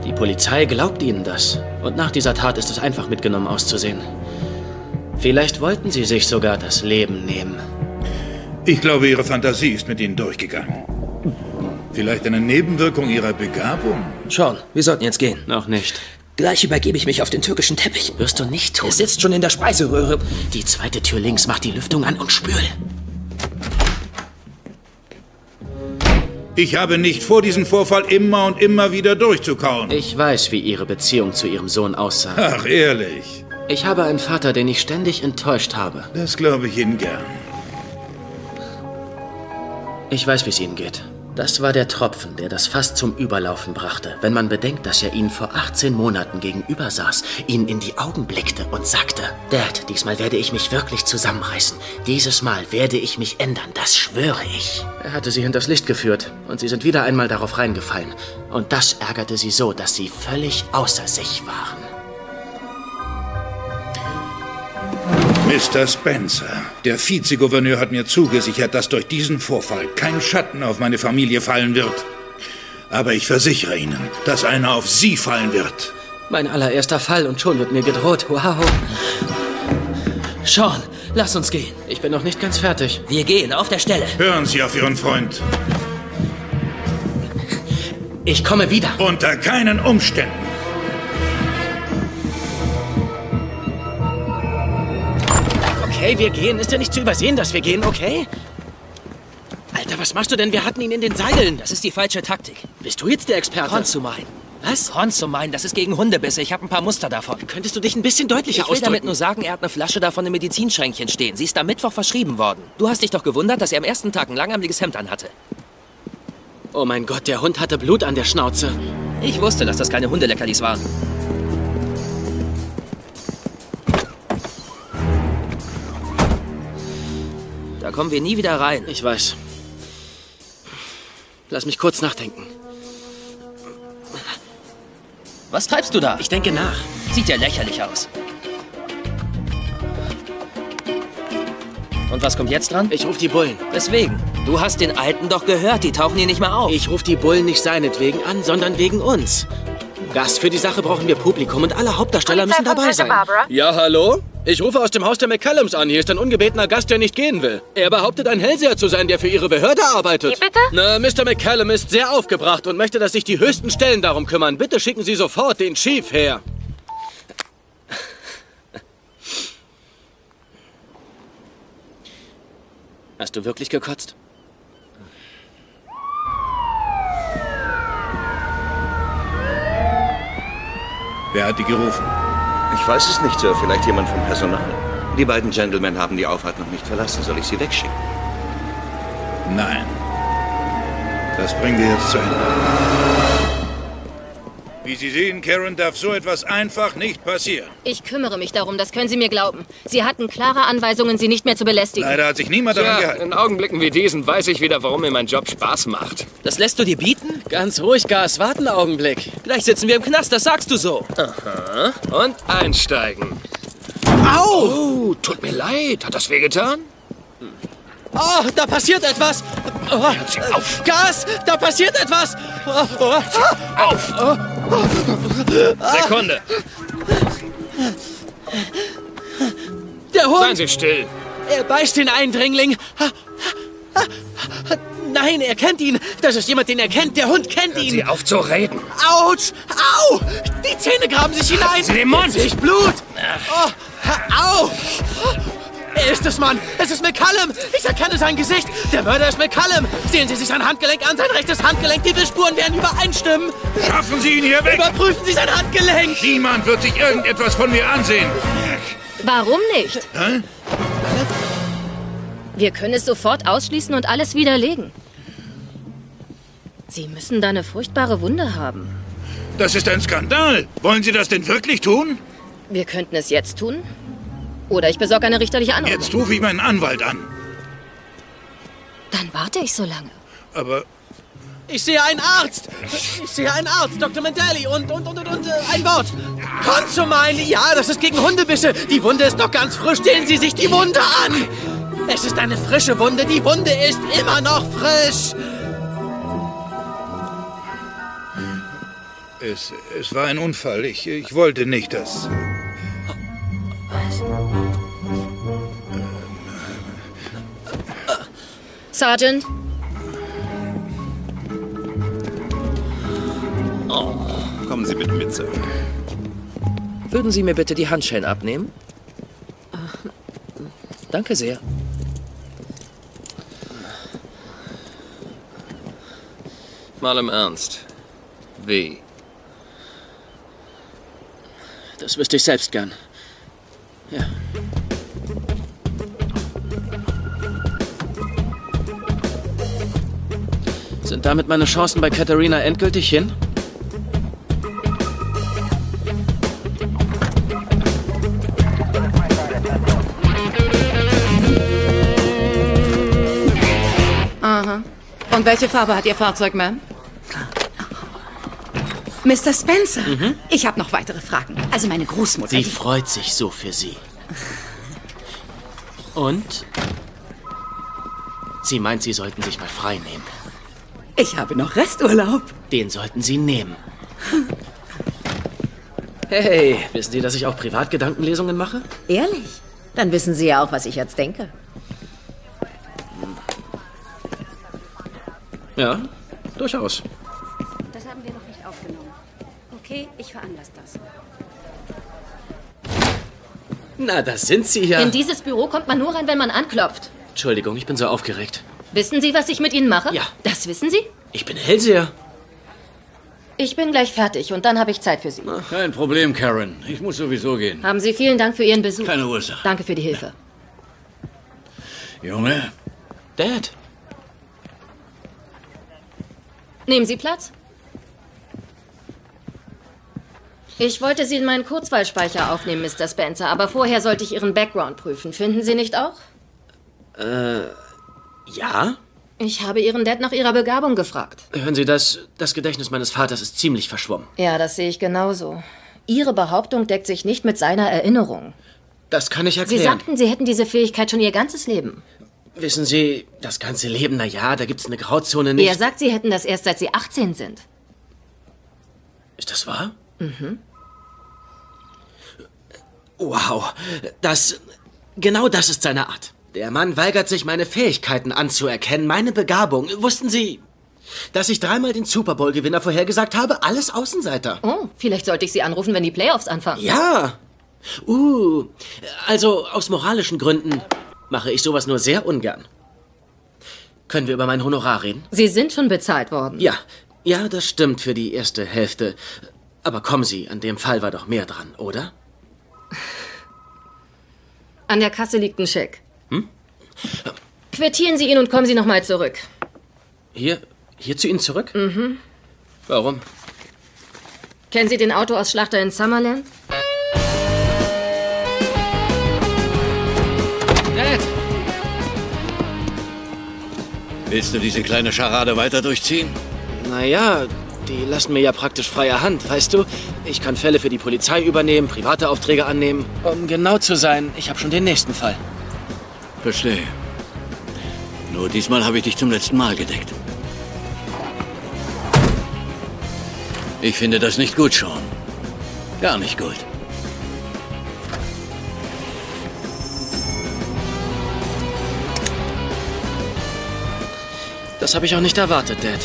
Die Polizei glaubt Ihnen das. Und nach dieser Tat ist es einfach mitgenommen auszusehen. Vielleicht wollten Sie sich sogar das Leben nehmen. Ich glaube, Ihre Fantasie ist mit Ihnen durchgegangen. Vielleicht eine Nebenwirkung Ihrer Begabung? Sean, wir sollten jetzt gehen. Noch nicht. Gleich übergebe ich mich auf den türkischen Teppich. Wirst du nicht tun. Er sitzt schon in der Speiseröhre. Die zweite Tür links, mach die Lüftung an und spül. Ich habe nicht vor, diesen Vorfall immer und immer wieder durchzukauen. Ich weiß, wie Ihre Beziehung zu Ihrem Sohn aussah. Ach, ehrlich. Ich habe einen Vater, den ich ständig enttäuscht habe. Das glaube ich Ihnen gern. Ich weiß, wie es Ihnen geht. Das war der Tropfen, der das Fass zum Überlaufen brachte, wenn man bedenkt, dass er Ihnen vor 18 Monaten gegenüber saß, Ihnen in die Augen blickte und sagte, Dad, diesmal werde ich mich wirklich zusammenreißen. Dieses Mal werde ich mich ändern, das schwöre ich. Er hatte Sie hinters Licht geführt und Sie sind wieder einmal darauf reingefallen. Und das ärgerte Sie so, dass Sie völlig außer sich waren. Mr. Spencer, der Vizegouverneur hat mir zugesichert, dass durch diesen Vorfall kein Schatten auf meine Familie fallen wird. Aber ich versichere Ihnen, dass einer auf Sie fallen wird. Mein allererster Fall und schon wird mir gedroht. Wow. Sean, lass uns gehen. Ich bin noch nicht ganz fertig. Wir gehen auf der Stelle. Hören Sie auf Ihren Freund. Ich komme wieder. Unter keinen Umständen. Okay, wir gehen. Ist ja nicht zu übersehen, dass wir gehen, okay? Alter, was machst du denn? Wir hatten ihn in den Seilen. Das ist die falsche Taktik. Bist du jetzt der Experte? Konsumain. Was? Konsumain, das ist gegen Hundebisse. Ich habe ein paar Muster davon. Könntest du dich ein bisschen deutlicher Ich will ausdrücken? damit nur sagen, er hat eine Flasche davon im Medizinschränkchen stehen. Sie ist am Mittwoch verschrieben worden. Du hast dich doch gewundert, dass er am ersten Tag ein langärmeliges Hemd anhatte. Oh mein Gott, der Hund hatte Blut an der Schnauze. Ich wusste, dass das keine Hundeleckerlis waren. Kommen wir nie wieder rein. Ich weiß. Lass mich kurz nachdenken. Was treibst du da? Ich denke nach. Sieht ja lächerlich aus. Und was kommt jetzt dran? Ich rufe die Bullen. Deswegen. Du hast den Alten doch gehört, die tauchen hier nicht mehr auf. Ich rufe die Bullen nicht seinetwegen an, sondern wegen uns. Gast, für die Sache brauchen wir Publikum und alle Hauptdarsteller müssen dabei sein. Ja, hallo? Ich rufe aus dem Haus der McCallums an. Hier ist ein ungebetener Gast, der nicht gehen will. Er behauptet, ein Hellseher zu sein, der für Ihre Behörde arbeitet. Wie bitte? Na, Mr. McCallum ist sehr aufgebracht und möchte, dass sich die höchsten Stellen darum kümmern. Bitte schicken Sie sofort den Chief her. Hast du wirklich gekotzt? Wer hat die gerufen? Ich weiß es nicht, Sir. Vielleicht jemand vom Personal. Die beiden Gentlemen haben die Auffahrt noch nicht verlassen. Soll ich sie wegschicken? Nein. Das bringen wir jetzt zu Ende. Wie Sie sehen, Karen, darf so etwas einfach nicht passieren. Ich kümmere mich darum, das können Sie mir glauben. Sie hatten klare Anweisungen, Sie nicht mehr zu belästigen. Leider hat sich niemand daran Tja, gehalten. in Augenblicken wie diesen weiß ich wieder, warum mir mein Job Spaß macht. Das lässt du dir bieten? Ganz ruhig, Gas. Warten einen Augenblick. Gleich sitzen wir im Knast, das sagst du so. Aha. Und einsteigen. Au! Oh, tut mir leid. Hat das wehgetan? Oh, da passiert etwas. Oh, auf. Gas, da passiert etwas. Oh. Auf! Sekunde. Der Hund. Seien Sie still. Er beißt den Eindringling. Nein, er kennt ihn. Das ist jemand, den er kennt. Der Hund kennt Hören ihn. Sie auf zu reden. Autsch! Au! Die Zähne graben sich hinein. Sie den Mund. Ich Blut. Oh, ist es, Mann! Es ist McCallum! Ich erkenne sein Gesicht! Der Mörder ist McCallum! Sehen Sie sich sein Handgelenk an, sein rechtes Handgelenk, die Spuren werden übereinstimmen! Schaffen Sie ihn hier weg! Überprüfen Sie sein Handgelenk! Niemand wird sich irgendetwas von mir ansehen! Warum nicht? Hä? Wir können es sofort ausschließen und alles widerlegen. Sie müssen da eine furchtbare Wunde haben. Das ist ein Skandal! Wollen Sie das denn wirklich tun? Wir könnten es jetzt tun. Oder ich besorge eine richterliche Anordnung. Jetzt rufe ich meinen Anwalt an. Dann warte ich so lange. Aber Ich sehe einen Arzt! Ich sehe einen Arzt, Dr. Mandelli und, und, und, und, und äh, ein Wort. Kommt zu meinen. Ja, das ist gegen Hundebisse. Die Wunde ist noch ganz frisch. Sehen Sie sich die Wunde an! Es ist eine frische Wunde. Die Wunde ist immer noch frisch. es, es war ein Unfall. Ich, ich wollte nicht, dass... Sergeant, Kommen Sie bitte mit, Sir. Würden Sie mir bitte die Handschellen abnehmen? Danke sehr. Mal im Ernst. Wie? Das wüsste ich selbst gern. Ja. Sind damit meine Chancen bei Katharina endgültig hin? Aha. Und welche Farbe hat Ihr Fahrzeug, Ma'am? Mr. Spencer, ich habe noch weitere Fragen. Also meine Großmutter. Sie die- freut sich so für Sie. Und? Sie meint, Sie sollten sich mal frei nehmen. Ich habe noch Resturlaub. Den sollten Sie nehmen. *laughs* Hey, wissen Sie, dass ich auch Privatgedankenlesungen mache? Ehrlich? Dann wissen Sie ja auch, was ich jetzt denke. Ja, durchaus. Das haben wir noch nicht aufgenommen. Okay, ich veranlasse das. Na, da sind Sie ja. in dieses Büro kommt man nur rein, wenn man anklopft. Entschuldigung, ich bin so aufgeregt. Wissen Sie, was ich mit Ihnen mache? Ja. Das wissen Sie? Ich bin Hellseher. Ich bin gleich fertig und dann habe ich Zeit für Sie. Kein Problem, Karen. Ich muss sowieso gehen. Haben Sie vielen Dank für Ihren Besuch. Keine Ursache. Danke für die Hilfe. Junge, Dad. Nehmen Sie Platz. Ich wollte Sie in meinen Kurzwahlspeicher aufnehmen, Mr. Spencer, aber vorher sollte ich Ihren Background prüfen. Finden Sie nicht auch? Äh, ja? Ich habe Ihren Dad nach Ihrer Begabung gefragt. Hören Sie, das, das Gedächtnis meines Vaters ist ziemlich verschwommen. Ja, das sehe ich genauso. Ihre Behauptung deckt sich nicht mit seiner Erinnerung. Das kann ich Sie erklären. sagten, Sie hätten diese Fähigkeit schon Ihr ganzes Leben. Wissen Sie, das ganze Leben, na ja, da gibt's eine Grauzone nicht. Er sagt, Sie hätten das erst seit Sie 18 sind. Ist das wahr? Mhm. Wow, das. Genau das ist seine Art. Der Mann weigert sich, meine Fähigkeiten anzuerkennen, meine Begabung. Wussten Sie, dass ich dreimal den Super Bowl-Gewinner vorhergesagt habe? Alles Außenseiter. Oh, vielleicht sollte ich Sie anrufen, wenn die Playoffs anfangen. Ja. Uh, also aus moralischen Gründen mache ich sowas nur sehr ungern. Können wir über mein Honorar reden? Sie sind schon bezahlt worden. Ja, ja, das stimmt für die erste Hälfte. Aber kommen Sie, an dem Fall war doch mehr dran, oder? An der Kasse liegt ein Scheck. Quittieren Sie ihn und kommen Sie nochmal zurück. Hier, hier zu Ihnen zurück? Mhm. Warum? Kennen Sie den Auto aus Schlachter in Summerland? Dad! willst du diese kleine Scharade weiter durchziehen? Naja, die lassen mir ja praktisch freie Hand, weißt du? Ich kann Fälle für die Polizei übernehmen, private Aufträge annehmen. Um genau zu sein, ich habe schon den nächsten Fall. Verstehe. Nur diesmal habe ich dich zum letzten Mal gedeckt. Ich finde das nicht gut, Sean. Gar nicht gut. Das habe ich auch nicht erwartet, Dad.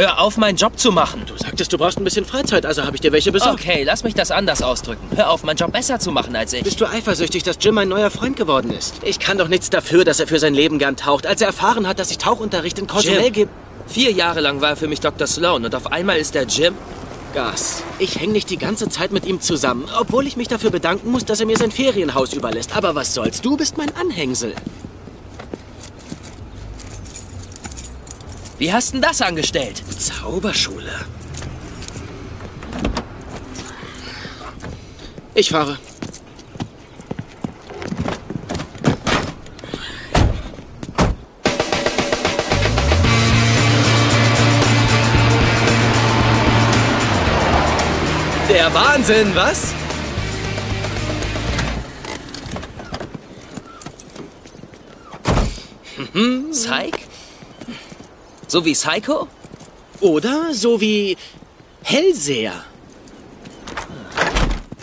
Hör auf, meinen Job zu machen. Du sagtest, du brauchst ein bisschen Freizeit, also habe ich dir welche besorgt. Okay, lass mich das anders ausdrücken. Hör auf, meinen Job besser zu machen als ich. Bist du eifersüchtig, dass Jim ein neuer Freund geworden ist? Ich kann doch nichts dafür, dass er für sein Leben gern taucht. Als er erfahren hat, dass ich Tauchunterricht in Cozumel gebe... vier Jahre lang war er für mich Dr. Sloan und auf einmal ist der Jim... Gas. Ich hänge nicht die ganze Zeit mit ihm zusammen, obwohl ich mich dafür bedanken muss, dass er mir sein Ferienhaus überlässt. Aber was soll's, du bist mein Anhängsel. Wie hast denn das angestellt? Zauberschule. Ich fahre. Der Wahnsinn, was? Psych? So wie Psycho? Oder so wie Hellseher.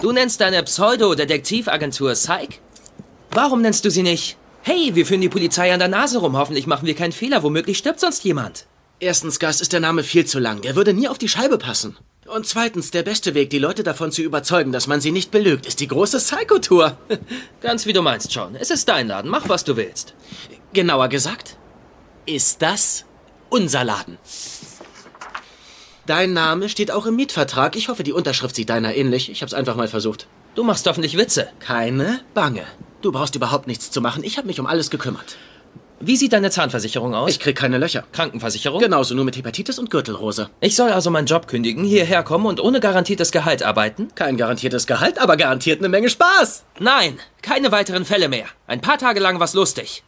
Du nennst deine Pseudo-Detektivagentur Psych? Warum nennst du sie nicht? Hey, wir führen die Polizei an der Nase rum. Hoffentlich machen wir keinen Fehler. Womöglich stirbt sonst jemand. Erstens, Gas, ist der Name viel zu lang. Der würde nie auf die Scheibe passen. Und zweitens, der beste Weg, die Leute davon zu überzeugen, dass man sie nicht belügt, ist die große Psycho-Tour. *laughs* Ganz wie du meinst, John. Es ist dein Laden. Mach, was du willst. Genauer gesagt, ist das unser Laden. Dein Name steht auch im Mietvertrag. Ich hoffe, die Unterschrift sieht deiner ähnlich. Ich hab's einfach mal versucht. Du machst hoffentlich Witze. Keine Bange. Du brauchst überhaupt nichts zu machen. Ich habe mich um alles gekümmert. Wie sieht deine Zahnversicherung aus? Ich krieg keine Löcher. Krankenversicherung? Genauso, nur mit Hepatitis und Gürtelrose. Ich soll also meinen Job kündigen, hierher kommen und ohne garantiertes Gehalt arbeiten? Kein garantiertes Gehalt, aber garantiert eine Menge Spaß. Nein, keine weiteren Fälle mehr. Ein paar Tage lang war's lustig.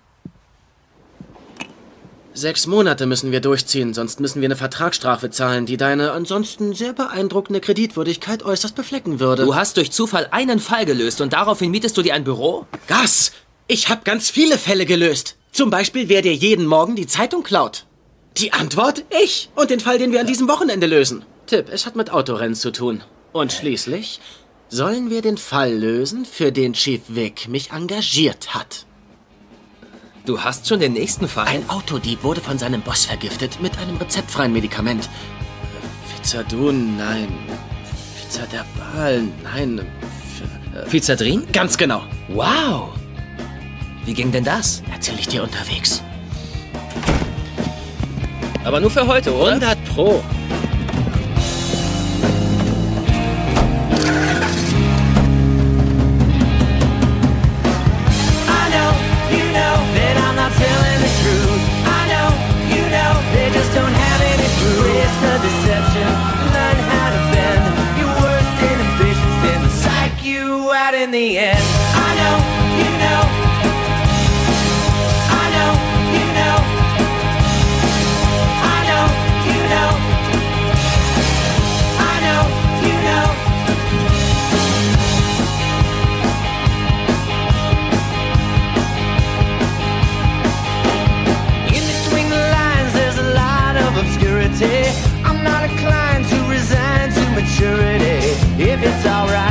Sechs Monate müssen wir durchziehen, sonst müssen wir eine Vertragsstrafe zahlen, die deine ansonsten sehr beeindruckende Kreditwürdigkeit äußerst beflecken würde. Du hast durch Zufall einen Fall gelöst und daraufhin mietest du dir ein Büro? Gas! Ich habe ganz viele Fälle gelöst. Zum Beispiel, wer dir jeden Morgen die Zeitung klaut. Die Antwort? Ich. Und den Fall, den wir an diesem Wochenende lösen. Tipp, es hat mit Autorennen zu tun. Und schließlich sollen wir den Fall lösen, für den Chief Vic mich engagiert hat. Du hast schon den nächsten Fall? Ein Autodieb wurde von seinem Boss vergiftet mit einem rezeptfreien Medikament. Fizadun, nein. Fizadabal, nein. F Fizadrin? Ganz genau. Wow. Wie ging denn das? Erzähl ich dir unterwegs. Aber nur für heute, oder? 100 Pro. In the end. I know, you know. I know, you know. I know, you know. I know, you know. In between the lines, there's a lot of obscurity. I'm not inclined to resign to maturity. If it's alright,